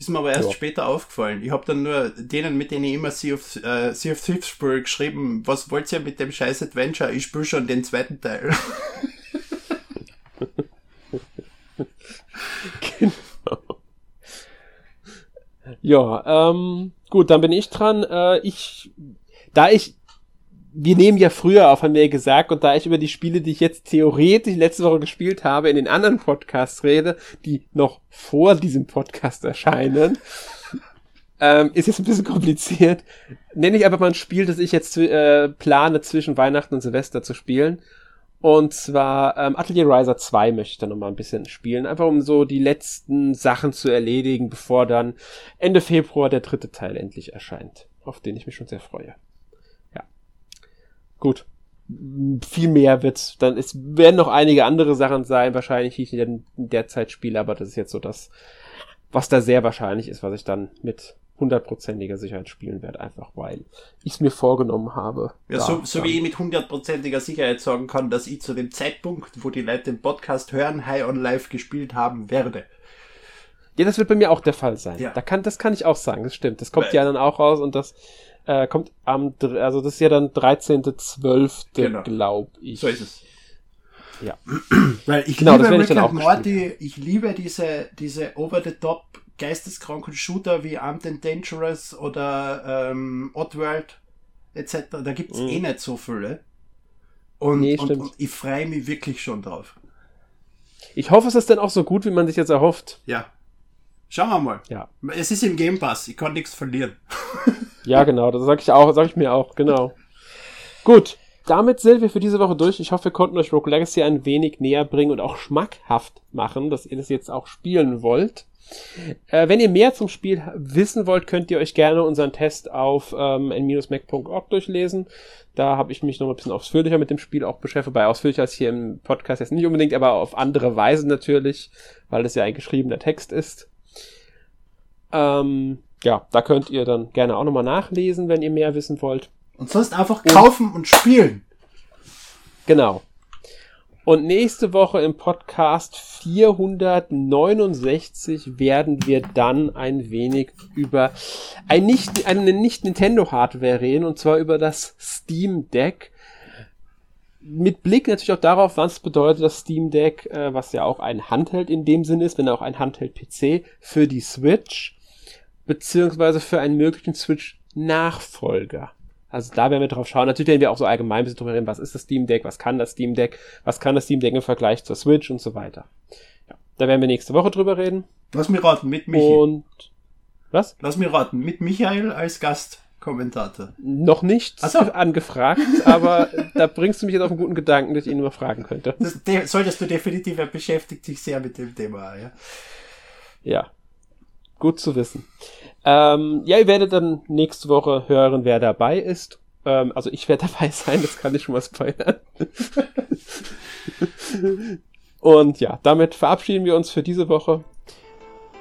Ist mir aber erst Ja. später aufgefallen. Ich habe dann nur denen, mit denen ich immer Sea of, äh, sea of Thieves spiele, geschrieben, was wollt ihr mit dem scheiß Adventure? Ich spiele schon den zweiten Teil. Ja, ähm, gut, dann bin ich dran. Äh, ich, da ich, wir nehmen ja früher auf, haben wir ja gesagt, und da ich über die Spiele, die ich jetzt theoretisch letzte Woche gespielt habe, in den anderen Podcasts rede, die noch vor diesem Podcast erscheinen, ähm, ist jetzt ein bisschen kompliziert. Nenne ich einfach mal ein Spiel, das ich jetzt äh, plane, zwischen Weihnachten und Silvester zu spielen. Und zwar ähm, Atelier Riser 2 möchte ich dann nochmal ein bisschen spielen. Einfach um so die letzten Sachen zu erledigen, bevor dann Ende Februar der dritte Teil endlich erscheint. Auf den ich mich schon sehr freue. Gut. Viel mehr wird's dann, es werden noch einige andere Sachen sein, wahrscheinlich, die ich in der Zeit spiele, aber das ist jetzt so das, was da sehr wahrscheinlich ist, was ich dann mit hundertprozentiger Sicherheit spielen werde, einfach weil ich es mir vorgenommen habe. Ja, so, so wie ich mit hundertprozentiger Sicherheit sagen kann, dass ich zu dem Zeitpunkt, wo die Leute den Podcast hören, High on Live gespielt haben werde. Ja, das wird bei mir auch der Fall sein. Ja. Da kann, das kann ich auch sagen, das stimmt. Das kommt Weil- ja dann auch raus und das äh, kommt am, also das ist ja dann 13.12., Genau. glaub ich. So ist es. Ja. Weil ich Genau, das liebe werde ich Rick and auch Morty, ich liebe diese, diese over-the-top geisteskranken Shooter wie Armed and Dangerous oder ähm, Oddworld etc. Da gibt's Mhm. eh nicht so viele. Und, Nee, und, und ich freue mich wirklich schon drauf. Ich hoffe, es ist dann auch so gut, wie man sich jetzt erhofft. Ja. Schauen wir mal. Ja. Es ist im Game Pass, ich kann nichts verlieren. Ja, genau, das sag ich auch, sag ich mir auch, genau. Gut, damit sind wir für diese Woche durch. Ich hoffe, wir konnten euch Rogue Legacy ein wenig näher bringen und auch schmackhaft machen, dass ihr das jetzt auch spielen wollt. Äh, wenn ihr mehr zum Spiel wissen wollt, könnt ihr euch gerne unseren Test auf ähm, n-mac.org durchlesen. Da habe ich mich noch ein bisschen ausführlicher mit dem Spiel auch beschäftigt, wobei ausführlicher als hier im Podcast jetzt nicht unbedingt, aber auf andere Weise natürlich, weil es ja ein geschriebener Text ist. Ähm, ja, da könnt ihr dann gerne auch nochmal nachlesen, wenn ihr mehr wissen wollt. Und sonst einfach kaufen und spielen. Genau. Und nächste Woche im Podcast 469 werden wir dann ein wenig über ein nicht, eine nicht Nintendo Hardware reden, und zwar über das Steam Deck. Mit Blick natürlich auch darauf, was bedeutet das Steam Deck, äh, was ja auch ein Handheld in dem Sinn ist, wenn auch ein Handheld-PC für die Switch, beziehungsweise für einen möglichen Switch-Nachfolger. Also da werden wir drauf schauen. Natürlich werden wir auch so allgemein ein bisschen drüber reden, was ist das Steam Deck, was kann das Steam Deck, was kann das Steam Deck im Vergleich zur Switch und so weiter. Ja, da werden wir nächste Woche drüber reden. Lass mich raten, mit Michi. Und was? Lass mich raten, mit Michael als Gastkommentator. Noch nicht so. angefragt, aber da bringst du mich jetzt auf einen guten Gedanken, dass ich ihn mal fragen könnte. Das solltest du definitiv, er beschäftigt sich sehr mit dem Thema, ja. Ja, gut zu wissen. Ähm, ja, ihr werdet dann nächste Woche hören, wer dabei ist. Ähm, also ich werde dabei sein, das kann ich schon mal spoilern. Und ja, damit verabschieden wir uns für diese Woche.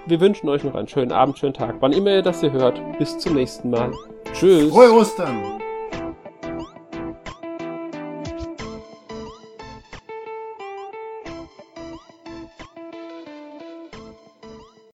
Wir wünschen euch noch einen schönen Abend, schönen Tag, wann immer ihr das hier hört. Bis zum nächsten Mal. Tschüss. Frohe Ostern!